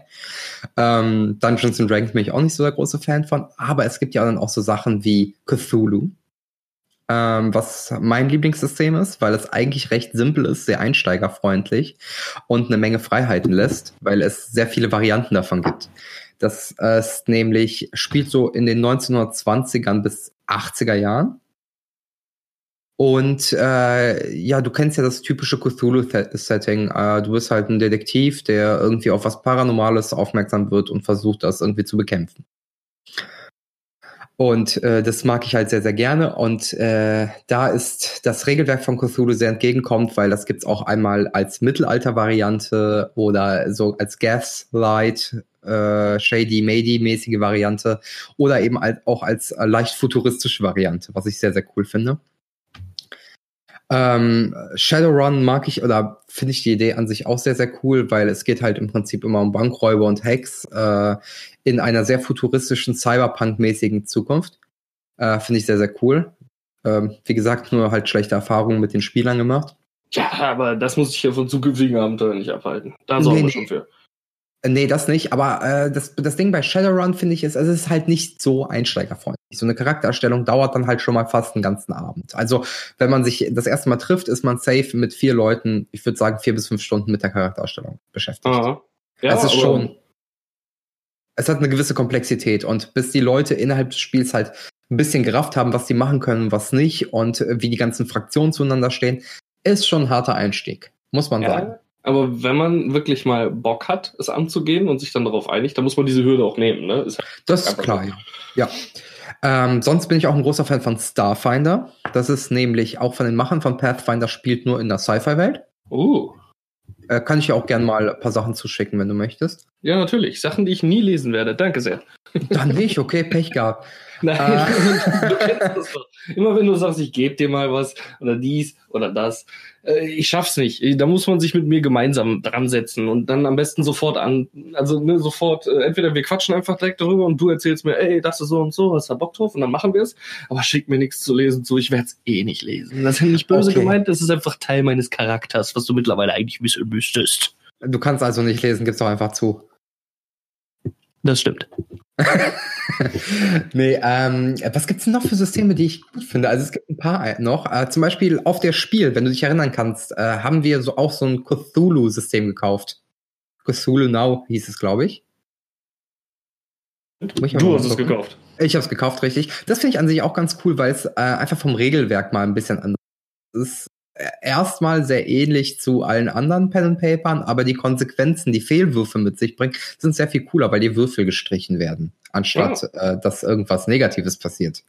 Ähm, Dungeons and Dragons bin ich auch nicht so der große Fan von. Aber es gibt ja dann auch so Sachen wie Cthulhu, ähm, was mein Lieblingssystem ist, weil es eigentlich recht simpel ist, sehr einsteigerfreundlich und eine Menge Freiheiten lässt, weil es sehr viele Varianten davon gibt. Das ist nämlich, spielt so in den 1920ern bis 80er Jahren und äh, ja, du kennst ja das typische Cthulhu-Setting. Äh, du bist halt ein Detektiv, der irgendwie auf was Paranormales aufmerksam wird und versucht, das irgendwie zu bekämpfen. Und äh, das mag ich halt sehr, sehr gerne. Und äh, da ist das Regelwerk von Cthulhu sehr entgegenkommt, weil das gibt's auch einmal als Mittelalter-Variante oder so als Gaslight, äh, Shady Mady-mäßige Variante oder eben als, auch als äh, leicht futuristische Variante, was ich sehr, sehr cool finde. Ähm, Shadowrun mag ich oder finde ich die Idee an sich auch sehr, sehr cool, weil es geht halt im Prinzip immer um Bankräuber und Hacks äh, in einer sehr futuristischen, Cyberpunk-mäßigen Zukunft. Äh, finde ich sehr, sehr cool. Ähm, wie gesagt, nur halt schlechte Erfahrungen mit den Spielern gemacht. Ja, aber das muss ich ja von zukünftigen Abenteuern nicht abhalten. Da sorgen nee, wir schon für. Nee, das nicht, aber äh, das, das Ding bei Shadowrun finde ich ist, also es ist halt nicht so einsteigerfreundlich. So eine Charaktererstellung dauert dann halt schon mal fast einen ganzen Abend. Also, wenn man sich das erste Mal trifft, ist man safe mit vier Leuten, ich würde sagen, vier bis fünf Stunden mit der Charaktererstellung beschäftigt. Aha. Ja, es ist schon. Es hat eine gewisse Komplexität und bis die Leute innerhalb des Spiels halt ein bisschen gerafft haben, was sie machen können, was nicht und wie die ganzen Fraktionen zueinander stehen, ist schon ein harter Einstieg, muss man ja. sagen. Aber wenn man wirklich mal Bock hat, es anzugehen und sich dann darauf einigt, dann muss man diese Hürde auch nehmen. Ne? Ist das ist klar, ja. ja. Ähm, sonst bin ich auch ein großer Fan von Starfinder. Das ist nämlich auch von den Machern von Pathfinder, spielt nur in der Sci-Fi-Welt. Uh. Äh, kann ich ja auch gerne mal ein paar Sachen zuschicken, wenn du möchtest. Ja, natürlich. Sachen, die ich nie lesen werde. Danke sehr. Dann nicht, okay, Pech gehabt. Nein, äh. du kennst das doch. Immer wenn du sagst, ich gebe dir mal was oder dies oder das, äh, ich schaff's nicht. Da muss man sich mit mir gemeinsam dran setzen und dann am besten sofort an, also ne, sofort, äh, entweder wir quatschen einfach direkt darüber und du erzählst mir, ey, das ist so und so, hast du Bock drauf und dann machen wir es. Aber schick mir nichts zu lesen zu, ich werde es eh nicht lesen. Das ist nicht böse okay. gemeint, das ist einfach Teil meines Charakters, was du mittlerweile eigentlich wissen müsstest. Du kannst also nicht lesen, gib's doch einfach zu. Das stimmt. nee, ähm, was gibt's denn noch für Systeme, die ich gut finde? Also es gibt ein paar noch. Äh, zum Beispiel auf der Spiel, wenn du dich erinnern kannst, äh, haben wir so auch so ein Cthulhu-System gekauft. Cthulhu Now hieß es, glaube ich. Du hast es gekauft. Ich habe es gekauft, richtig. Das finde ich an sich auch ganz cool, weil es äh, einfach vom Regelwerk mal ein bisschen anders ist. Erstmal sehr ähnlich zu allen anderen Pen and Papern, aber die Konsequenzen, die Fehlwürfe mit sich bringen, sind sehr viel cooler, weil die Würfel gestrichen werden, anstatt ja. äh, dass irgendwas Negatives passiert.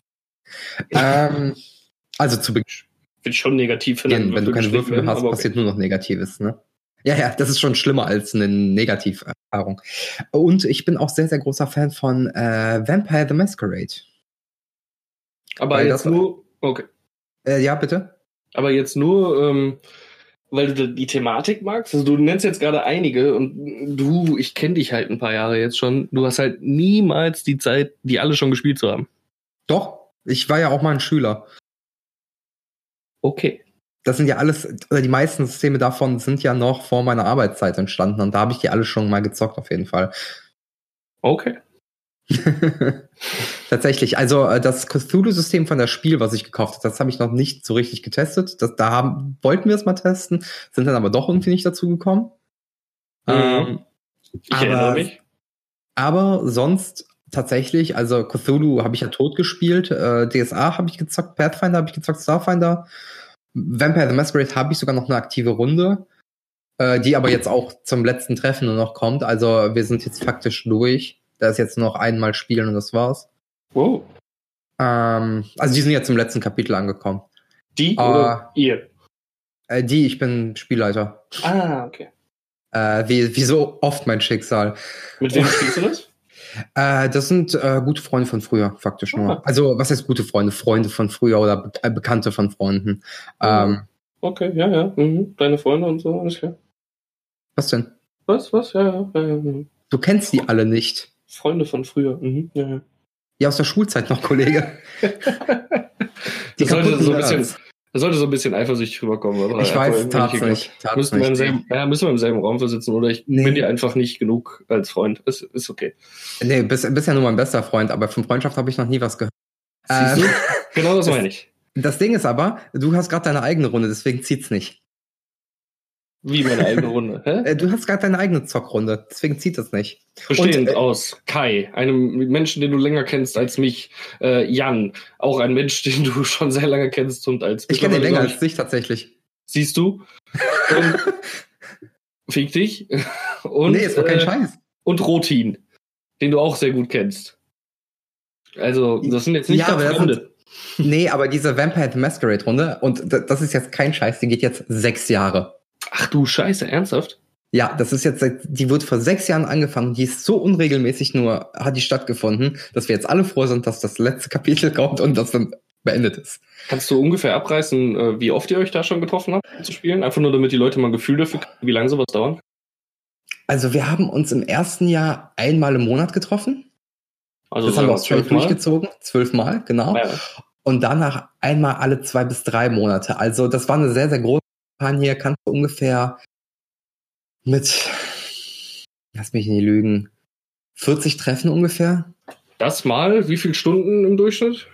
ähm, also zu Beginn. Finde ich schon negativ, wenn, wenn du keine Würfel hast, okay. passiert nur noch Negatives, ne? Ja, ja, das ist schon schlimmer als eine Negativerfahrung. Und ich bin auch sehr, sehr großer Fan von äh, Vampire the Masquerade. Aber weil jetzt nur, okay. Äh, ja, bitte? Aber jetzt nur, ähm, weil du die Thematik magst. Also du nennst jetzt gerade einige und du, ich kenne dich halt ein paar Jahre jetzt schon. Du hast halt niemals die Zeit, die alle schon gespielt zu haben. Doch, ich war ja auch mal ein Schüler. Okay das sind ja alles, oder die meisten Systeme davon sind ja noch vor meiner Arbeitszeit entstanden und da habe ich die alle schon mal gezockt auf jeden Fall. Okay. Tatsächlich, also äh, das Cthulhu-System von der Spiel, was ich gekauft habe, das habe ich noch nicht so richtig getestet. Das, da haben, wollten wir es mal testen, sind dann aber doch irgendwie nicht dazu gekommen. Mhm. Ähm, ich aber, erinnere mich. Aber sonst tatsächlich, also Cthulhu habe ich ja tot gespielt, äh, DSA habe ich gezockt, Pathfinder habe ich gezockt, Starfinder. Vampire the Masquerade habe ich sogar noch eine aktive Runde, äh, die aber jetzt auch zum letzten Treffen nur noch kommt. Also wir sind jetzt faktisch durch. Da ist jetzt noch einmal spielen und das war's. Wow. Ähm, also die sind jetzt zum letzten Kapitel angekommen. Die äh, oder ihr? Äh, die, ich bin Spielleiter. Ah, okay. Äh, wie, wie so oft mein Schicksal. Mit wem spielst du das? Äh, das sind äh, gute Freunde von früher, faktisch nur. Ah. Also, was heißt gute Freunde? Freunde von früher oder Be äh, Bekannte von Freunden. Ähm, okay, ja, ja. Mhm. Deine Freunde und so, alles klar. Was denn? Was, was? Ja, ja. ja, ja. Mhm. Du kennst die alle nicht. Freunde von früher. Mhm. Ja, ja. Ja, aus der Schulzeit noch, Kollege. die sollte so ein bisschen, das sollte so ein bisschen eifersüchtig rüberkommen, oder? Ich weiß, tatsächlich. Müssen, wir im selben, ja, müssen wir im selben Raum sitzen oder ich nee. bin dir einfach nicht genug als Freund. Ist, ist okay. Nee, bist, bist ja nur mein bester Freund, aber von Freundschaft habe ich noch nie was gehört. Siehst du? Äh, genau das meine ich. Das Ding ist aber, du hast gerade deine eigene Runde, deswegen zieht's nicht. Wie meine eigene Runde? Hä? Äh, du hast gerade deine eigene Zockrunde, deswegen zieht das nicht. Bestehend Und, äh, aus Kai, einem Menschen, den du länger kennst als mich, äh, Jan, auch ein Mensch, den du schon sehr lange kennst und als Ich kenne ihn länger als dich tatsächlich. Siehst du? Und, fick dich. Und, nee, ist doch kein äh, Scheiß. Und Rotin, den du auch sehr gut kennst. Also, das sind jetzt nicht ja, Freunde. Nee, aber diese Vampire the Masquerade Runde, und das ist jetzt kein Scheiß, die geht jetzt sechs Jahre. Ach du Scheiße, ernsthaft? Ja, das ist jetzt, die wird vor sechs Jahren angefangen, die ist so unregelmäßig nur, hat die stattgefunden, dass wir jetzt alle froh sind, dass das letzte Kapitel kommt und das dann beendet ist. Kannst du ungefähr abreißen, äh, wie oft ihr euch da schon getroffen habt zu spielen? Einfach nur, damit die Leute mal ein Gefühl dafür kriegen, wie lange sowas dauert? Also wir haben uns im ersten Jahr einmal im Monat getroffen. Also das haben wir auch zwölf durchgezogen, zwölfmal, genau. Ja. Und danach einmal alle zwei bis drei Monate. Also das war eine sehr, sehr große Kampagne kannst du ungefähr mit, lass mich nicht lügen, 40 Treffen ungefähr. Das mal? Wie viele Stunden im Durchschnitt?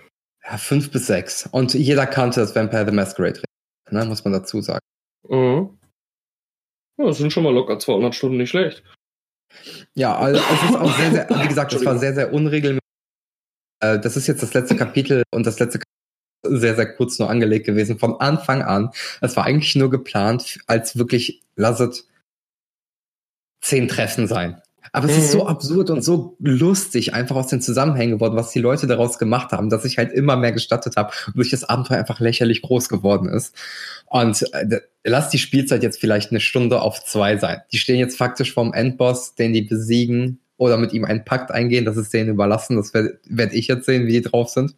Ja, fünf bis sechs. Und jeder kannte das Vampire the Masquerade, ne, muss man dazu sagen. Mhm. Ja, das sind schon mal locker 200 Stunden, nicht schlecht. Ja, also es ist auch sehr, sehr, wie gesagt, es war sehr, sehr unregelmäßig. Äh, das ist jetzt das letzte Kapitel und das letzte sehr, sehr kurz nur angelegt gewesen, von Anfang an. Es war eigentlich nur geplant, als wirklich, lasset zehn Treffen sein. Aber es ist so mhm. absurd und so lustig einfach aus den Zusammenhängen geworden, was die Leute daraus gemacht haben, dass ich halt immer mehr gestattet habe und durch das Abenteuer einfach lächerlich groß geworden ist. Und äh, lass die Spielzeit jetzt vielleicht eine Stunde auf zwei sein. Die stehen jetzt faktisch vorm Endboss, den die besiegen oder mit ihm einen Pakt eingehen. Das ist denen überlassen. Das werde werd ich jetzt sehen, wie die drauf sind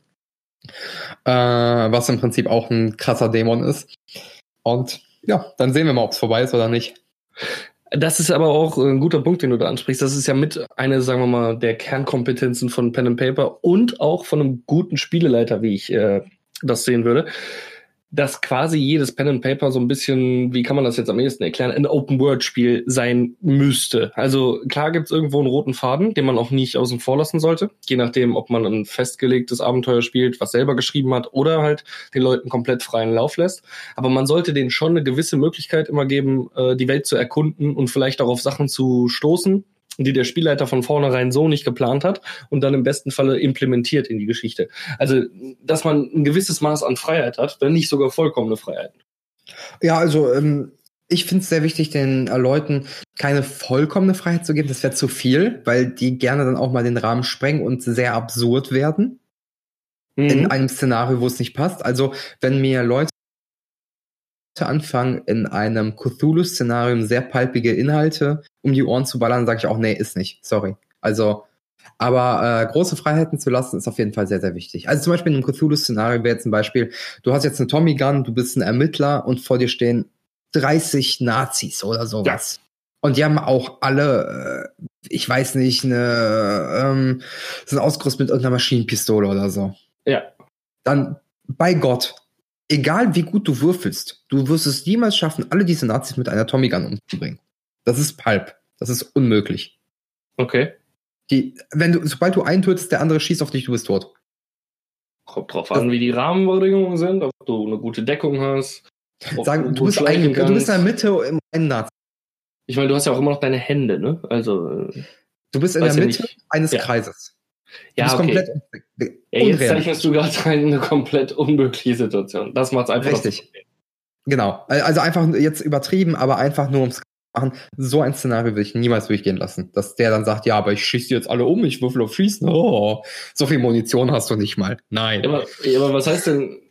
äh, was im Prinzip auch ein krasser Dämon ist. Und ja, dann sehen wir mal, ob es vorbei ist oder nicht. Das ist aber auch ein guter Punkt, den du da ansprichst. Das ist ja mit eine, sagen wir mal, der Kernkompetenzen von Pen and Paper und auch von einem guten Spieleleiter, wie ich äh, das sehen würde dass quasi jedes Pen and Paper so ein bisschen, wie kann man das jetzt am ehesten erklären, ein Open-World-Spiel sein müsste. Also klar gibt's irgendwo einen roten Faden, den man auch nicht außen vor lassen sollte, je nachdem, ob man ein festgelegtes Abenteuer spielt, was selber geschrieben hat, oder halt den Leuten komplett freien Lauf lässt. Aber man sollte denen schon eine gewisse Möglichkeit immer geben, äh, die Welt zu erkunden und vielleicht auch auf Sachen zu stoßen, die der Spielleiter von vornherein so nicht geplant hat und dann im besten Falle implementiert in die Geschichte. Also, dass man ein gewisses Maß an Freiheit hat, wenn nicht sogar vollkommene Freiheit. Ja, also ähm, ich finde es sehr wichtig, den Leuten keine vollkommene Freiheit zu geben. Das wäre zu viel, weil die gerne dann auch mal den Rahmen sprengen und sehr absurd werden. Mhm. In einem Szenario, wo es nicht passt. Also, wenn mir Leute anfangen, in einem Cthulhu-Szenario sehr palpige Inhalte um die Ohren zu ballern, sage ich auch, nee, ist nicht. Sorry. Also, aber äh, große Freiheiten zu lassen, ist auf jeden Fall sehr, sehr wichtig. Also zum Beispiel in einem Cthulhu-Szenario wäre zum Beispiel, du hast jetzt eine Tommy Gun, du bist ein Ermittler und vor dir stehen 30 Nazis oder sowas. Ja. Und die haben auch alle, äh, ich weiß nicht, eine, ähm, sind ausgerüstet mit irgendeiner Maschinenpistole oder so. Ja. Dann, bei Gott, egal wie gut du würfelst, du wirst es niemals schaffen, alle diese Nazis mit einer Tommy Gun umzubringen. Das ist Pulp. Das ist unmöglich. Okay. Die, wenn du, sobald du einen tötest, der andere schießt auf dich, du bist tot. Kommt drauf an, wie die Rahmenbedingungen sind, ob du eine gute Deckung hast. Sagen, du bist, eigentlich, du bist in der Mitte im Einnatz. Ich meine, du hast ja auch immer noch deine Hände, ne? Also. Du bist in der Mitte ja eines ja. Kreises. Du ja, okay. komplett ja, jetzt zeichnest du gerade eine komplett unmögliche Situation. Das macht's einfach. Richtig. Genau. Also einfach jetzt übertrieben, aber einfach nur ums machen. So ein Szenario will ich niemals durchgehen lassen. Dass der dann sagt, ja, aber ich schieße jetzt alle um, ich würfel auf Schießen. Oh, so viel Munition hast du nicht mal. Nein. Aber, aber was heißt denn,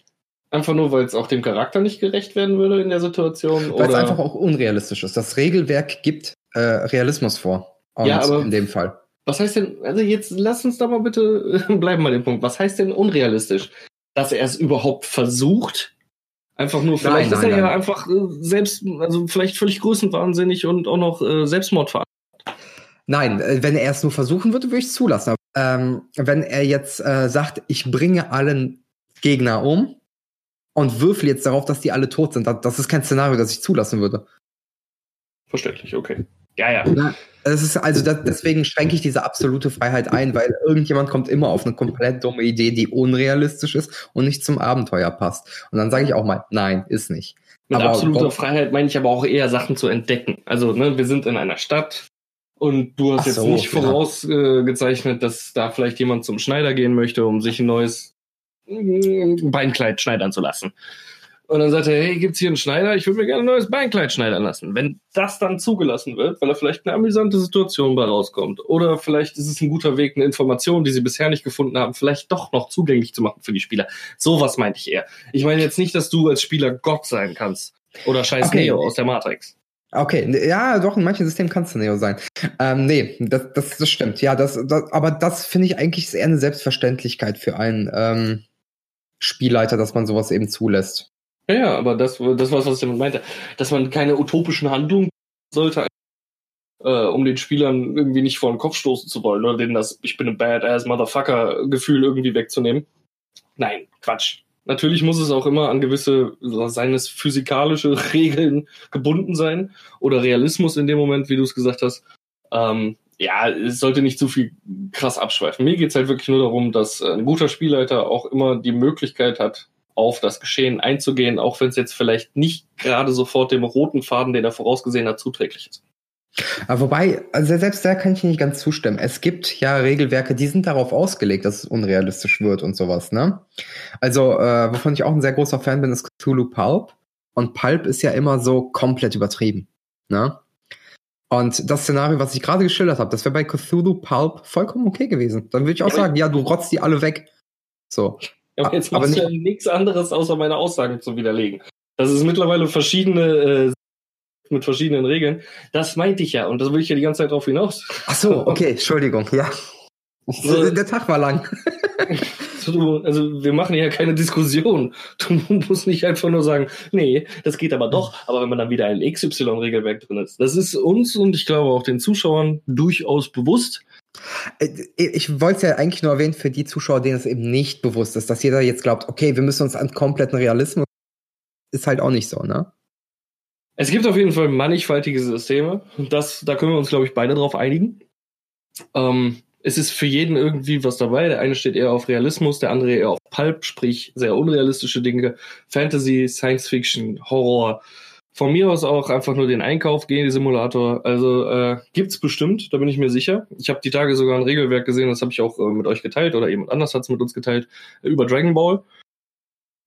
Einfach nur, weil es auch dem Charakter nicht gerecht werden würde in der Situation? Weil es einfach auch unrealistisch ist. Das Regelwerk gibt äh, Realismus vor. Und ja, aber in dem Fall. Was heißt denn, also jetzt lass uns da mal bitte bleiben bei dem Punkt. Was heißt denn unrealistisch? Dass er es überhaupt versucht? Einfach nur, vielleicht nein, nein, ist er nein. ja einfach äh, selbst, also vielleicht völlig größenwahnsinnig und auch noch äh, Selbstmordverantwortlich. Nein, äh, wenn er es nur versuchen würde, würde ich es zulassen. Aber, ähm, wenn er jetzt äh, sagt, ich bringe allen Gegner um, und würfel jetzt darauf, dass die alle tot sind. Das ist kein Szenario, das ich zulassen würde. Verständlich, okay. Ja, ja. Na, es ist also das, deswegen schränke ich diese absolute Freiheit ein, weil irgendjemand kommt immer auf eine komplett dumme Idee, die unrealistisch ist und nicht zum Abenteuer passt. Und dann sage ich auch mal, nein, ist nicht. Mit aber absoluter Freiheit meine ich aber auch eher Sachen zu entdecken. Also, ne, wir sind in einer Stadt und du hast jetzt so, nicht vorausgezeichnet, ja. dass da vielleicht jemand zum Schneider gehen möchte, um sich ein neues Beinkleid schneidern zu lassen. Und dann sagt er, hey, gibt's hier einen Schneider? Ich würde mir gerne ein neues Beinkleid schneidern lassen. Wenn das dann zugelassen wird, weil da vielleicht eine amüsante Situation bei rauskommt, oder vielleicht ist es ein guter Weg, eine Information, die sie bisher nicht gefunden haben, vielleicht doch noch zugänglich zu machen für die Spieler. Sowas meinte ich eher. Ich meine jetzt nicht, dass du als Spieler Gott sein kannst. Oder scheiß okay. Neo aus der Matrix. Okay, ja, doch, in manchen Systemen kannst du Neo sein. Ähm, nee, das, das, das stimmt. Ja, das, das aber das finde ich eigentlich eher eine Selbstverständlichkeit für einen. Ähm Spielleiter, dass man sowas eben zulässt. Ja, aber das, das war was ich damit meinte. Dass man keine utopischen Handlungen sollte, äh, um den Spielern irgendwie nicht vor den Kopf stoßen zu wollen oder denen das Ich bin ein Badass Motherfucker Gefühl irgendwie wegzunehmen. Nein, Quatsch. Natürlich muss es auch immer an gewisse, seines physikalische Regeln gebunden sein oder Realismus in dem Moment, wie du es gesagt hast. Ähm, ja, es sollte nicht zu viel krass abschweifen. Mir geht's halt wirklich nur darum, dass ein guter Spielleiter auch immer die Möglichkeit hat, auf das Geschehen einzugehen, auch wenn es jetzt vielleicht nicht gerade sofort dem roten Faden, den er vorausgesehen hat, zuträglich ist. Aber wobei, also selbst da kann ich nicht ganz zustimmen. Es gibt ja Regelwerke, die sind darauf ausgelegt, dass es unrealistisch wird und sowas, ne? Also, äh, wovon ich auch ein sehr großer Fan bin, ist Cthulhu Pulp. Und Pulp ist ja immer so komplett übertrieben, ne? Und das Szenario, was ich gerade geschildert habe, das wäre bei Cthulhu Pulp vollkommen okay gewesen. Dann würde ich auch sagen, ja, du rotzt die alle weg. So. Ja, jetzt machst aber du ja nichts anderes, außer meine Aussagen zu widerlegen. Das ist mittlerweile verschiedene äh, mit verschiedenen Regeln. Das meinte ich ja und das will ich ja die ganze Zeit drauf hinaus. Ach so, okay, Entschuldigung, ja. So, Der Tag war lang. also wir machen ja keine Diskussion. Du musst nicht einfach nur sagen, nee, das geht aber doch. Aber wenn man dann wieder ein XY-Regelwerk drin ist, das ist uns und ich glaube auch den Zuschauern durchaus bewusst. Äh, ich wollte es ja eigentlich nur erwähnen für die Zuschauer, denen es eben nicht bewusst ist, dass jeder jetzt glaubt, okay, wir müssen uns an kompletten Realismus. Ist halt auch nicht so, ne? Es gibt auf jeden Fall mannigfaltige Systeme. Das, da können wir uns, glaube ich, beide drauf einigen. Ähm, es ist für jeden irgendwie was dabei. Der eine steht eher auf Realismus, der andere eher auf Pulp, sprich sehr unrealistische Dinge, Fantasy, Science Fiction, Horror. Von mir aus auch einfach nur den Einkauf gehen, die Simulator. Also äh, gibt's bestimmt, da bin ich mir sicher. Ich habe die Tage sogar ein Regelwerk gesehen, das habe ich auch äh, mit euch geteilt oder jemand anders hat's mit uns geteilt, äh, über Dragon Ball.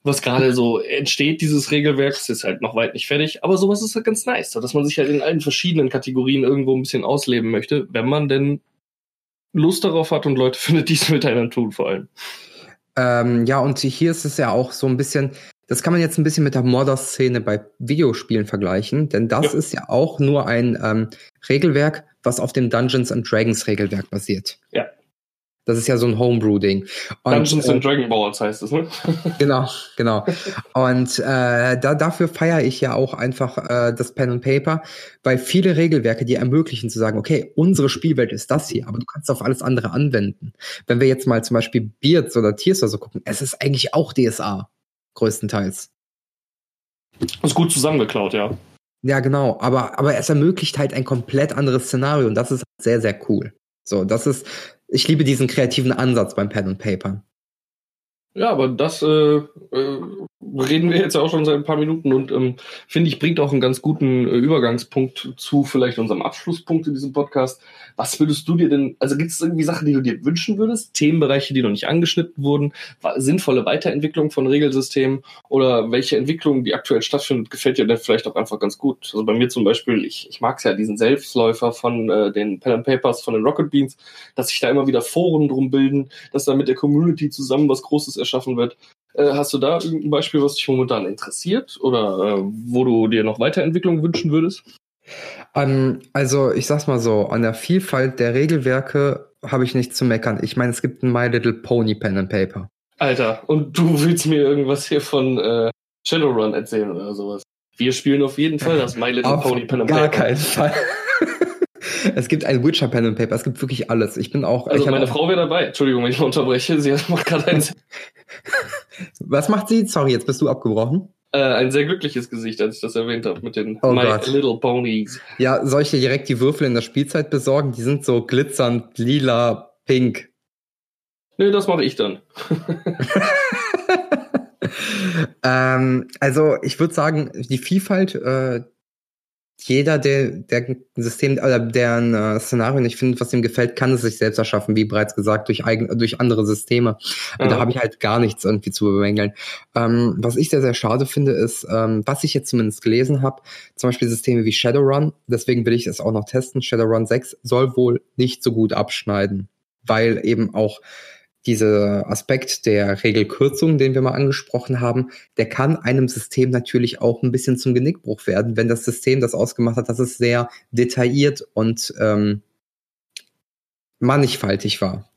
was gerade so entsteht, dieses Regelwerk, es ist halt noch weit nicht fertig, aber sowas ist halt ganz nice, dass man sich halt in allen verschiedenen Kategorien irgendwo ein bisschen ausleben möchte, wenn man denn Lust darauf hat und Leute findet, die es miteinander tun, vor allem. Ähm, ja, und hier ist es ja auch so ein bisschen, das kann man jetzt ein bisschen mit der Modder-Szene bei Videospielen vergleichen, denn das ja. ist ja auch nur ein ähm, Regelwerk, was auf dem Dungeons and Dragons Regelwerk basiert. Ja. Das ist ja so ein Homebrew-Ding. Dungeons äh, and Dragon Balls heißt es, ne? genau, genau. Und äh, da, dafür feiere ich ja auch einfach äh, das Pen and Paper, weil viele Regelwerke dir ermöglichen zu sagen, okay, unsere Spielwelt ist das hier, aber du kannst auf alles andere anwenden. Wenn wir jetzt mal zum Beispiel Beards oder Tiers oder so gucken, es ist eigentlich auch DSA, größtenteils. ist gut zusammengeklaut, ja. Ja, genau. Aber, aber es ermöglicht halt ein komplett anderes Szenario und das ist sehr, sehr cool. So, das ist, ich liebe diesen kreativen Ansatz beim Pen and Paper. Ja, aber das äh, äh, reden wir jetzt ja auch schon seit ein paar Minuten und ähm, finde ich, bringt auch einen ganz guten äh, Übergangspunkt zu vielleicht unserem Abschlusspunkt in diesem Podcast. Was würdest du dir denn, also gibt es irgendwie Sachen, die du dir wünschen würdest? Themenbereiche, die noch nicht angeschnitten wurden? Sinnvolle Weiterentwicklung von Regelsystemen? Oder welche Entwicklung, die aktuell stattfindet, gefällt dir denn vielleicht auch einfach ganz gut? Also bei mir zum Beispiel, ich, ich mag es ja, diesen Selbstläufer von äh, den Pen and Papers, von den Rocket Beans, dass sich da immer wieder Foren drum bilden, dass da mit der Community zusammen was Großes erschaffen wird. Äh, hast du da irgendein Beispiel, was dich momentan interessiert oder äh, wo du dir noch Weiterentwicklung wünschen würdest? Um, also ich sag's mal so, an der Vielfalt der Regelwerke habe ich nichts zu meckern. Ich meine, es gibt ein My Little Pony Pen and Paper. Alter, und du willst mir irgendwas hier von äh, Shadowrun erzählen oder sowas? Wir spielen auf jeden Fall das My Little auf Pony Pen and Paper. Gar keinen Fall. es gibt ein Witcher Pen and Paper, es gibt wirklich alles. Ich bin auch. Also meine Frau wäre dabei. Entschuldigung, wenn ich unterbreche. Sie macht gerade eins. Was macht sie? Sorry, jetzt bist du abgebrochen. Äh, ein sehr glückliches Gesicht, als ich das erwähnt habe mit den oh My Gott. Little Ponies. Ja, dir direkt die Würfel in der Spielzeit besorgen? Die sind so glitzernd, lila, pink. Nö, das mache ich dann. ähm, also ich würde sagen, die Vielfalt äh, jeder, der, der System oder deren äh, Szenario nicht findet, was ihm gefällt, kann es sich selbst erschaffen, wie bereits gesagt, durch eigen, durch andere Systeme. Und ja. da habe ich halt gar nichts irgendwie zu bemängeln. Ähm, was ich sehr, sehr schade finde, ist, ähm, was ich jetzt zumindest gelesen habe, zum Beispiel Systeme wie Shadowrun, deswegen will ich es auch noch testen. Shadowrun 6 soll wohl nicht so gut abschneiden, weil eben auch dieser Aspekt der Regelkürzung, den wir mal angesprochen haben, der kann einem System natürlich auch ein bisschen zum Genickbruch werden, wenn das System das ausgemacht hat, dass es sehr detailliert und ähm, mannigfaltig war.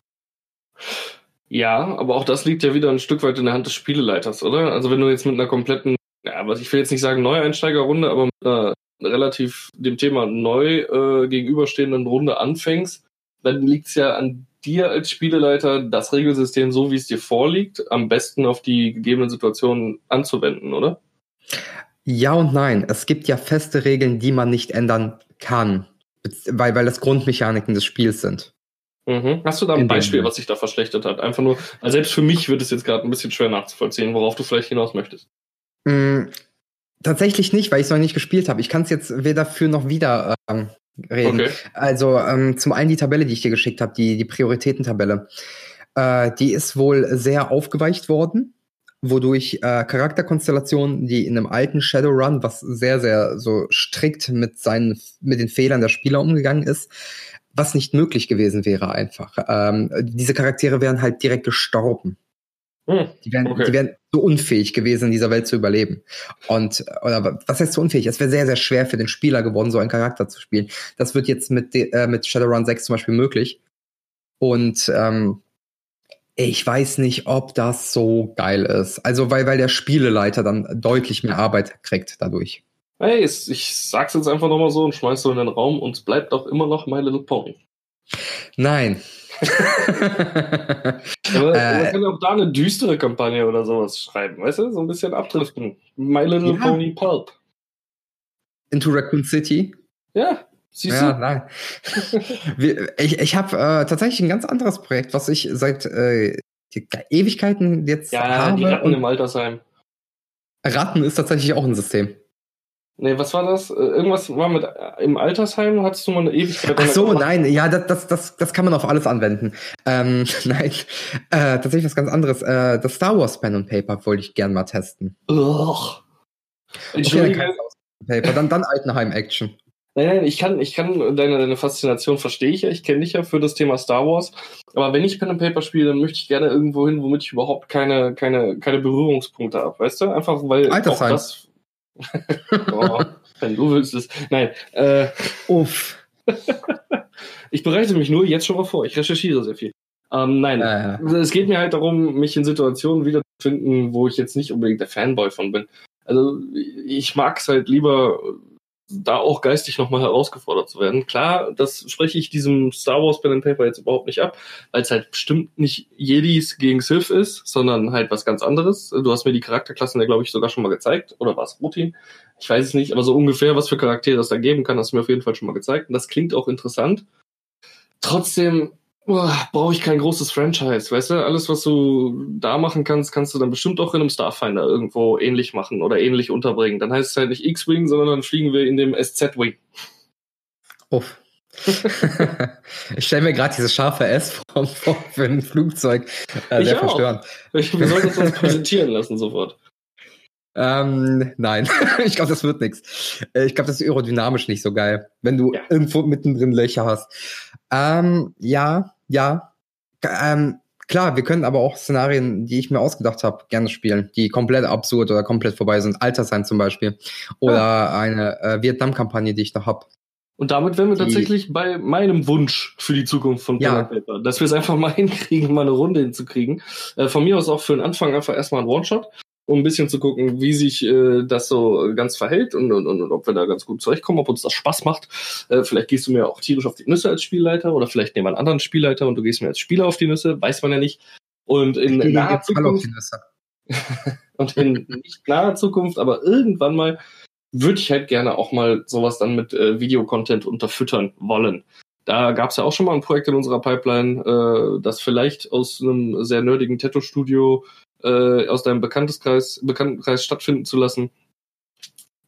Ja, aber auch das liegt ja wieder ein Stück weit in der Hand des Spieleleiters, oder? Also wenn du jetzt mit einer kompletten, ja, was ich will jetzt nicht sagen Neueinsteigerrunde, aber mit einer relativ dem Thema neu äh, gegenüberstehenden Runde anfängst, dann liegt es ja an dir als Spieleleiter, das Regelsystem, so wie es dir vorliegt, am besten auf die gegebenen Situationen anzuwenden, oder? Ja und nein. Es gibt ja feste Regeln, die man nicht ändern kann, weil, weil das Grundmechaniken des Spiels sind. Mhm. Hast du da ein Beispiel, was sich da verschlechtert hat? Einfach nur, also selbst für mich wird es jetzt gerade ein bisschen schwer nachzuvollziehen, worauf du vielleicht hinaus möchtest. Mm, tatsächlich nicht, weil ich es noch nicht gespielt habe. Ich kann es jetzt weder für noch wieder ähm, reden. Okay. Also ähm, zum einen die Tabelle, die ich dir geschickt habe, die, die Prioritätentabelle. Äh, die ist wohl sehr aufgeweicht worden, wodurch äh, Charakterkonstellationen, die in einem alten Shadowrun, was sehr, sehr so strikt mit seinen, mit den Fehlern der Spieler umgegangen ist, was nicht möglich gewesen wäre einfach. Ähm, diese Charaktere wären halt direkt gestorben. Hm, die, wären, okay. die wären so unfähig gewesen, in dieser Welt zu überleben. Und, oder was heißt so unfähig? Es wäre sehr, sehr schwer für den Spieler geworden, so einen Charakter zu spielen. Das wird jetzt mit, äh, mit Shadowrun 6 zum Beispiel möglich. Und ähm, ich weiß nicht, ob das so geil ist. Also, weil, weil der Spieleleiter dann deutlich mehr Arbeit kriegt dadurch. Hey, ich sag's jetzt einfach nochmal so und schmeiß so in den Raum und es bleibt doch immer noch My Little Pony. Nein, Aber äh, man kann auch da eine düstere Kampagne oder sowas schreiben, weißt du? So ein bisschen abdriften. My Little ja. Pony Pulp. Into Raccoon City? Ja, siehst ja, du? Nein. ich ich habe äh, tatsächlich ein ganz anderes Projekt, was ich seit äh, Ewigkeiten jetzt ja, habe. Ja, die Ratten im Altersheim. Ratten ist tatsächlich auch ein System. Nee, was war das? Äh, irgendwas war mit äh, im Altersheim, hattest du mal eine Ewigkeit? Ach so, nein, ja, das, das, das, das kann man auf alles anwenden. Ähm, nein, äh, tatsächlich was ganz anderes. Äh, das Star Wars Pen und Paper wollte ich gern mal testen. Ugh. Okay, dann, Paper, dann, dann Altenheim Action. Nein, nein, ich kann, ich kann deine, deine Faszination verstehe ich ja. Ich kenne dich ja für das Thema Star Wars. Aber wenn ich Pen and Paper spiele, dann möchte ich gerne irgendwo hin, womit ich überhaupt keine, keine, keine Berührungspunkte habe. Weißt du? Einfach weil Altersheim. auch das oh, wenn du wüsstest. Nein. Äh, Uff. ich bereite mich nur jetzt schon mal vor. Ich recherchiere sehr viel. Ähm, nein, äh. es geht mir halt darum, mich in Situationen wiederzufinden, wo ich jetzt nicht unbedingt der Fanboy von bin. Also ich mag es halt lieber da auch geistig nochmal herausgefordert zu werden. Klar, das spreche ich diesem Star Wars Pen and Paper jetzt überhaupt nicht ab, weil es halt bestimmt nicht Jedis gegen Sith ist, sondern halt was ganz anderes. Du hast mir die Charakterklassen ja, glaube ich, sogar schon mal gezeigt. Oder war es Routine? Ich weiß es nicht, aber so ungefähr, was für Charaktere es da geben kann, hast du mir auf jeden Fall schon mal gezeigt. Und das klingt auch interessant. Trotzdem brauche ich kein großes Franchise, weißt du? Alles, was du da machen kannst, kannst du dann bestimmt auch in einem Starfinder irgendwo ähnlich machen oder ähnlich unterbringen. Dann heißt es halt nicht X-Wing, sondern dann fliegen wir in dem SZ-Wing. Uff. ich stelle mir gerade dieses scharfe S vor, für ein Flugzeug. Äh, sehr verstörend. Ich, wir sollten uns präsentieren lassen sofort. Ähm, nein, ich glaube, das wird nichts. Äh, ich glaube, das ist aerodynamisch nicht so geil, wenn du ja. irgendwo mittendrin Löcher hast. Ähm, ja, ja. Ähm, klar, wir können aber auch Szenarien, die ich mir ausgedacht habe, gerne spielen, die komplett absurd oder komplett vorbei sind. Alter sein zum Beispiel. Oder ja. eine äh, Vietnam-Kampagne, die ich noch hab. Und damit wären wir die, tatsächlich bei meinem Wunsch für die Zukunft von ja. Paper, dass wir es einfach mal hinkriegen, mal eine Runde hinzukriegen. Äh, von mir aus auch für den Anfang einfach erstmal ein One-Shot um ein bisschen zu gucken, wie sich äh, das so ganz verhält und, und, und, ob wir da ganz gut zurechtkommen, ob uns das Spaß macht. Äh, vielleicht gehst du mir auch tierisch auf die Nüsse als Spielleiter oder vielleicht nehmen wir einen anderen Spielleiter und du gehst mir als Spieler auf die Nüsse, weiß man ja nicht. Und in naher Zukunft und in nicht naher Zukunft, aber irgendwann mal würde ich halt gerne auch mal sowas dann mit äh, Videocontent unterfüttern wollen. Da gab es ja auch schon mal ein Projekt in unserer Pipeline, äh, das vielleicht aus einem sehr nerdigen Tattoo-Studio äh, aus deinem Bekannteskreis, Bekanntenkreis stattfinden zu lassen.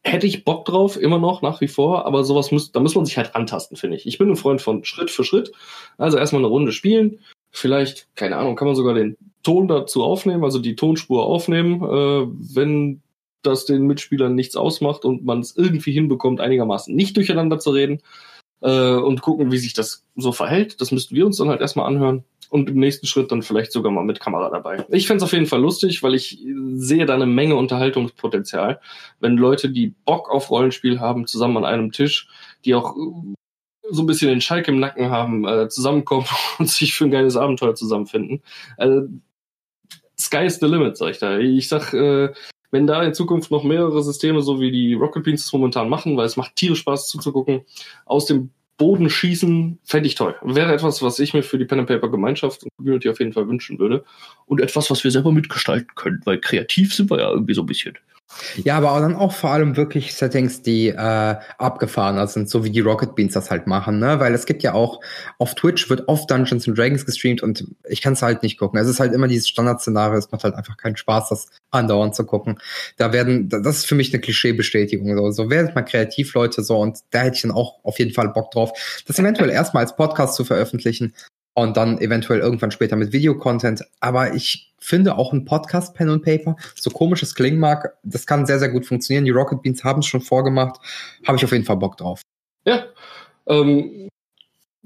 Hätte ich Bock drauf, immer noch, nach wie vor, aber sowas muss, da muss man sich halt antasten, finde ich. Ich bin ein Freund von Schritt für Schritt. Also erstmal eine Runde spielen. Vielleicht, keine Ahnung, kann man sogar den Ton dazu aufnehmen, also die Tonspur aufnehmen, äh, wenn das den Mitspielern nichts ausmacht und man es irgendwie hinbekommt, einigermaßen nicht durcheinander zu reden äh, und gucken, wie sich das so verhält. Das müssten wir uns dann halt erstmal anhören und im nächsten Schritt dann vielleicht sogar mal mit Kamera dabei. Ich fände auf jeden Fall lustig, weil ich sehe da eine Menge Unterhaltungspotenzial, wenn Leute, die Bock auf Rollenspiel haben, zusammen an einem Tisch, die auch so ein bisschen den Schalk im Nacken haben, äh, zusammenkommen und sich für ein geiles Abenteuer zusammenfinden. Also, Sky is the limit, sag ich da. Ich sag, äh, wenn da in Zukunft noch mehrere Systeme, so wie die Rocket Beans es momentan machen, weil es macht tierisch Spaß zuzugucken, aus dem Boden schießen, fände ich toll. Wäre etwas, was ich mir für die Pen and Paper Gemeinschaft und Community auf jeden Fall wünschen würde. Und etwas, was wir selber mitgestalten können, weil kreativ sind wir ja irgendwie so ein bisschen. Ja, aber dann auch vor allem wirklich Settings, die äh, abgefahren sind, so wie die Rocket Beans das halt machen, ne? Weil es gibt ja auch auf Twitch wird oft Dungeons and Dragons gestreamt und ich kann es halt nicht gucken. Es ist halt immer dieses Standardszenario, es macht halt einfach keinen Spaß, das andauernd zu gucken. Da werden, das ist für mich eine Klischeebestätigung. So, so werdet mal kreativ, Leute, so und da hätte ich dann auch auf jeden Fall Bock drauf, das eventuell erstmal als Podcast zu veröffentlichen und dann eventuell irgendwann später mit Videocontent. Aber ich finde auch ein Podcast Pen und Paper, so komisch es klingen mag, das kann sehr, sehr gut funktionieren. Die Rocket Beans haben es schon vorgemacht. Habe ich auf jeden Fall Bock drauf. Ja. Ähm,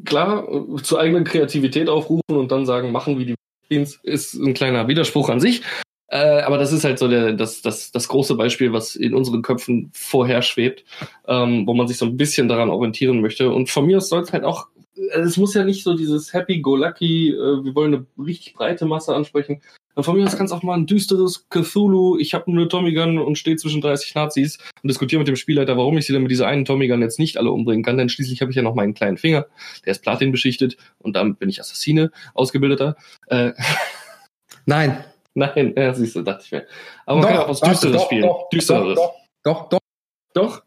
klar, zur eigenen Kreativität aufrufen und dann sagen, machen wie die Beans, ist ein kleiner Widerspruch an sich. Äh, aber das ist halt so der, das, das, das große Beispiel, was in unseren Köpfen vorher schwebt, ähm, wo man sich so ein bisschen daran orientieren möchte. Und von mir soll es halt auch es muss ja nicht so dieses Happy-Go-Lucky, äh, wir wollen eine richtig breite Masse ansprechen. Und von mir aus kann es auch mal ein düsteres Cthulhu, ich habe eine Tommy Gun und stehe zwischen 30 Nazis und diskutiere mit dem Spielleiter, warum ich sie denn mit dieser einen Tommy Gun jetzt nicht alle umbringen kann, denn schließlich habe ich ja noch meinen kleinen Finger, der ist Platin beschichtet und damit bin ich Assassine, ausgebildeter. Äh, Nein. Nein, ja, siehst du, dachte ich mir. Aber man doch, kann auch was Düsteres doch, spielen. Doch, Düsteres. Doch, doch, doch. Doch?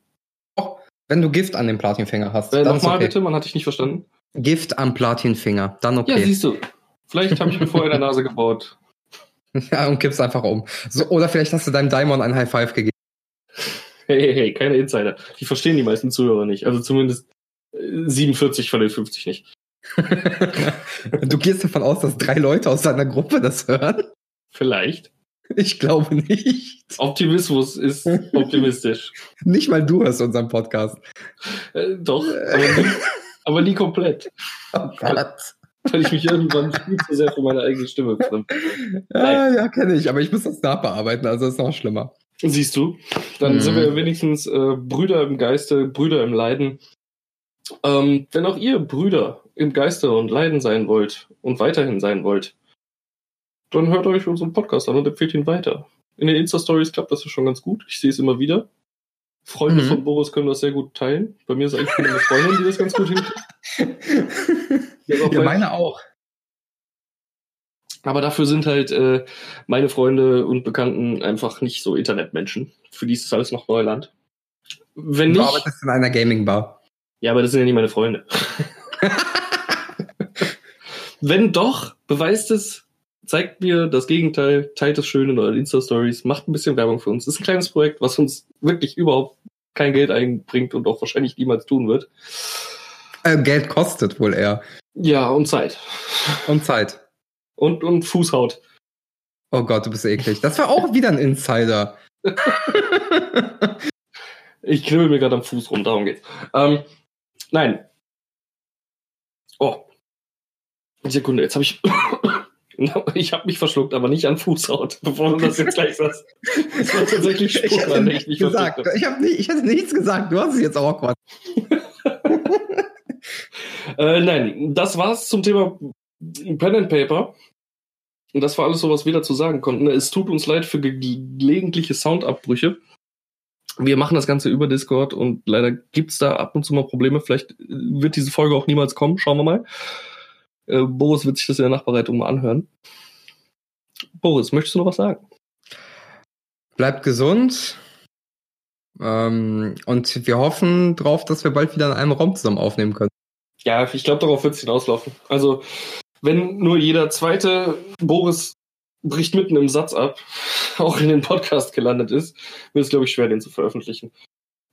Doch. Wenn du Gift an dem Platinfinger hast. Äh, Nochmal okay. bitte, man hat dich nicht verstanden. Gift am Platinfinger, dann okay. Ja, siehst du. Vielleicht habe ich mir vorher in der Nase gebaut. Ja, und kippst einfach um. So, oder vielleicht hast du deinem Diamond ein High Five gegeben. Hey, hey, hey, keine Insider. Die verstehen die meisten Zuhörer nicht. Also zumindest 47 von den 50 nicht. du gehst davon aus, dass drei Leute aus deiner Gruppe das hören? Vielleicht. Ich glaube nicht. Optimismus ist optimistisch. nicht mal du hörst unseren Podcast. Äh, doch, aber aber nie komplett. Oh Gott. Weil ich mich irgendwann viel zu sehr für meine eigene Stimme fremd ah, Ja, kenne ich, aber ich muss das nachbearbeiten, also ist noch schlimmer. Siehst du, dann mhm. sind wir wenigstens äh, Brüder im Geiste, Brüder im Leiden. Ähm, wenn auch ihr Brüder im Geiste und Leiden sein wollt und weiterhin sein wollt, dann hört euch unseren Podcast an und empfehlt ihn weiter. In den Insta-Stories klappt das ja schon ganz gut. Ich sehe es immer wieder. Freunde mhm. von Boris können das sehr gut teilen. Bei mir ist eigentlich eine Freundin, die das ganz gut hinkriegt. ja, meine auch. Aber dafür sind halt äh, meine Freunde und Bekannten einfach nicht so Internetmenschen. Für die ist das alles noch Neuland. Wenn du nicht, arbeitest in einer Gaming-Bar. Ja, aber das sind ja nicht meine Freunde. Wenn doch, beweist es, zeigt mir das Gegenteil, teilt es schön in euren Insta-Stories, macht ein bisschen Werbung für uns. Das ist ein kleines Projekt, was uns wirklich überhaupt kein Geld einbringt und auch wahrscheinlich niemals tun wird. Äh, Geld kostet wohl eher. Ja, und Zeit. Und Zeit. Und, und Fußhaut. Oh Gott, du bist eklig. Das war auch wieder ein Insider. ich kribbel mir gerade am Fuß rum, darum geht's. Ähm, nein. Oh. Sekunde, jetzt habe ich. ich habe mich verschluckt, aber nicht an Fußhaut, bevor du das jetzt gleich sagst. Das war tatsächlich Spuck, ich mich gesagt. Ich, hab nicht, ich hatte nichts gesagt, du hast es jetzt awkward. äh, nein, das war's zum Thema Pen and Paper. Und das war alles so, was wir dazu sagen konnten. Es tut uns leid für gelegentliche Soundabbrüche. Wir machen das Ganze über Discord und leider gibt's da ab und zu mal Probleme. Vielleicht wird diese Folge auch niemals kommen. Schauen wir mal. Äh, Boris wird sich das in der Nachbereitung mal anhören. Boris, möchtest du noch was sagen? Bleibt gesund. Ähm, und wir hoffen drauf, dass wir bald wieder in einem Raum zusammen aufnehmen können. Ja, ich glaube, darauf wird es hinauslaufen. Also, wenn nur jeder zweite Boris bricht mitten im Satz ab, auch in den Podcast gelandet ist, wird es, glaube ich, schwer, den zu veröffentlichen.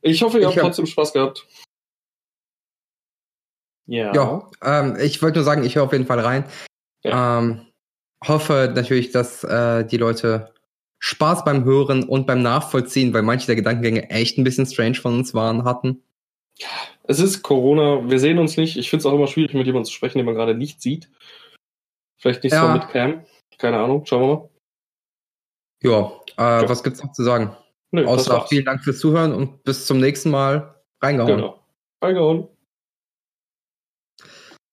Ich hoffe, ihr ich habt hab... trotzdem Spaß gehabt. Ja. Ja, ähm, ich wollte nur sagen, ich höre auf jeden Fall rein. Ja. Ähm, hoffe natürlich, dass äh, die Leute Spaß beim Hören und beim Nachvollziehen, weil manche der Gedankengänge echt ein bisschen strange von uns waren, hatten. Es ist Corona, wir sehen uns nicht. Ich finde es auch immer schwierig, mit jemandem zu sprechen, den man gerade nicht sieht. Vielleicht nicht ja. so mit Cam. Keine Ahnung, schauen wir mal. Ja, äh, ja. was gibt's noch zu sagen? Nö, Außer vielen Dank fürs Zuhören und bis zum nächsten Mal. Reingehauen. Genau. Reingehauen.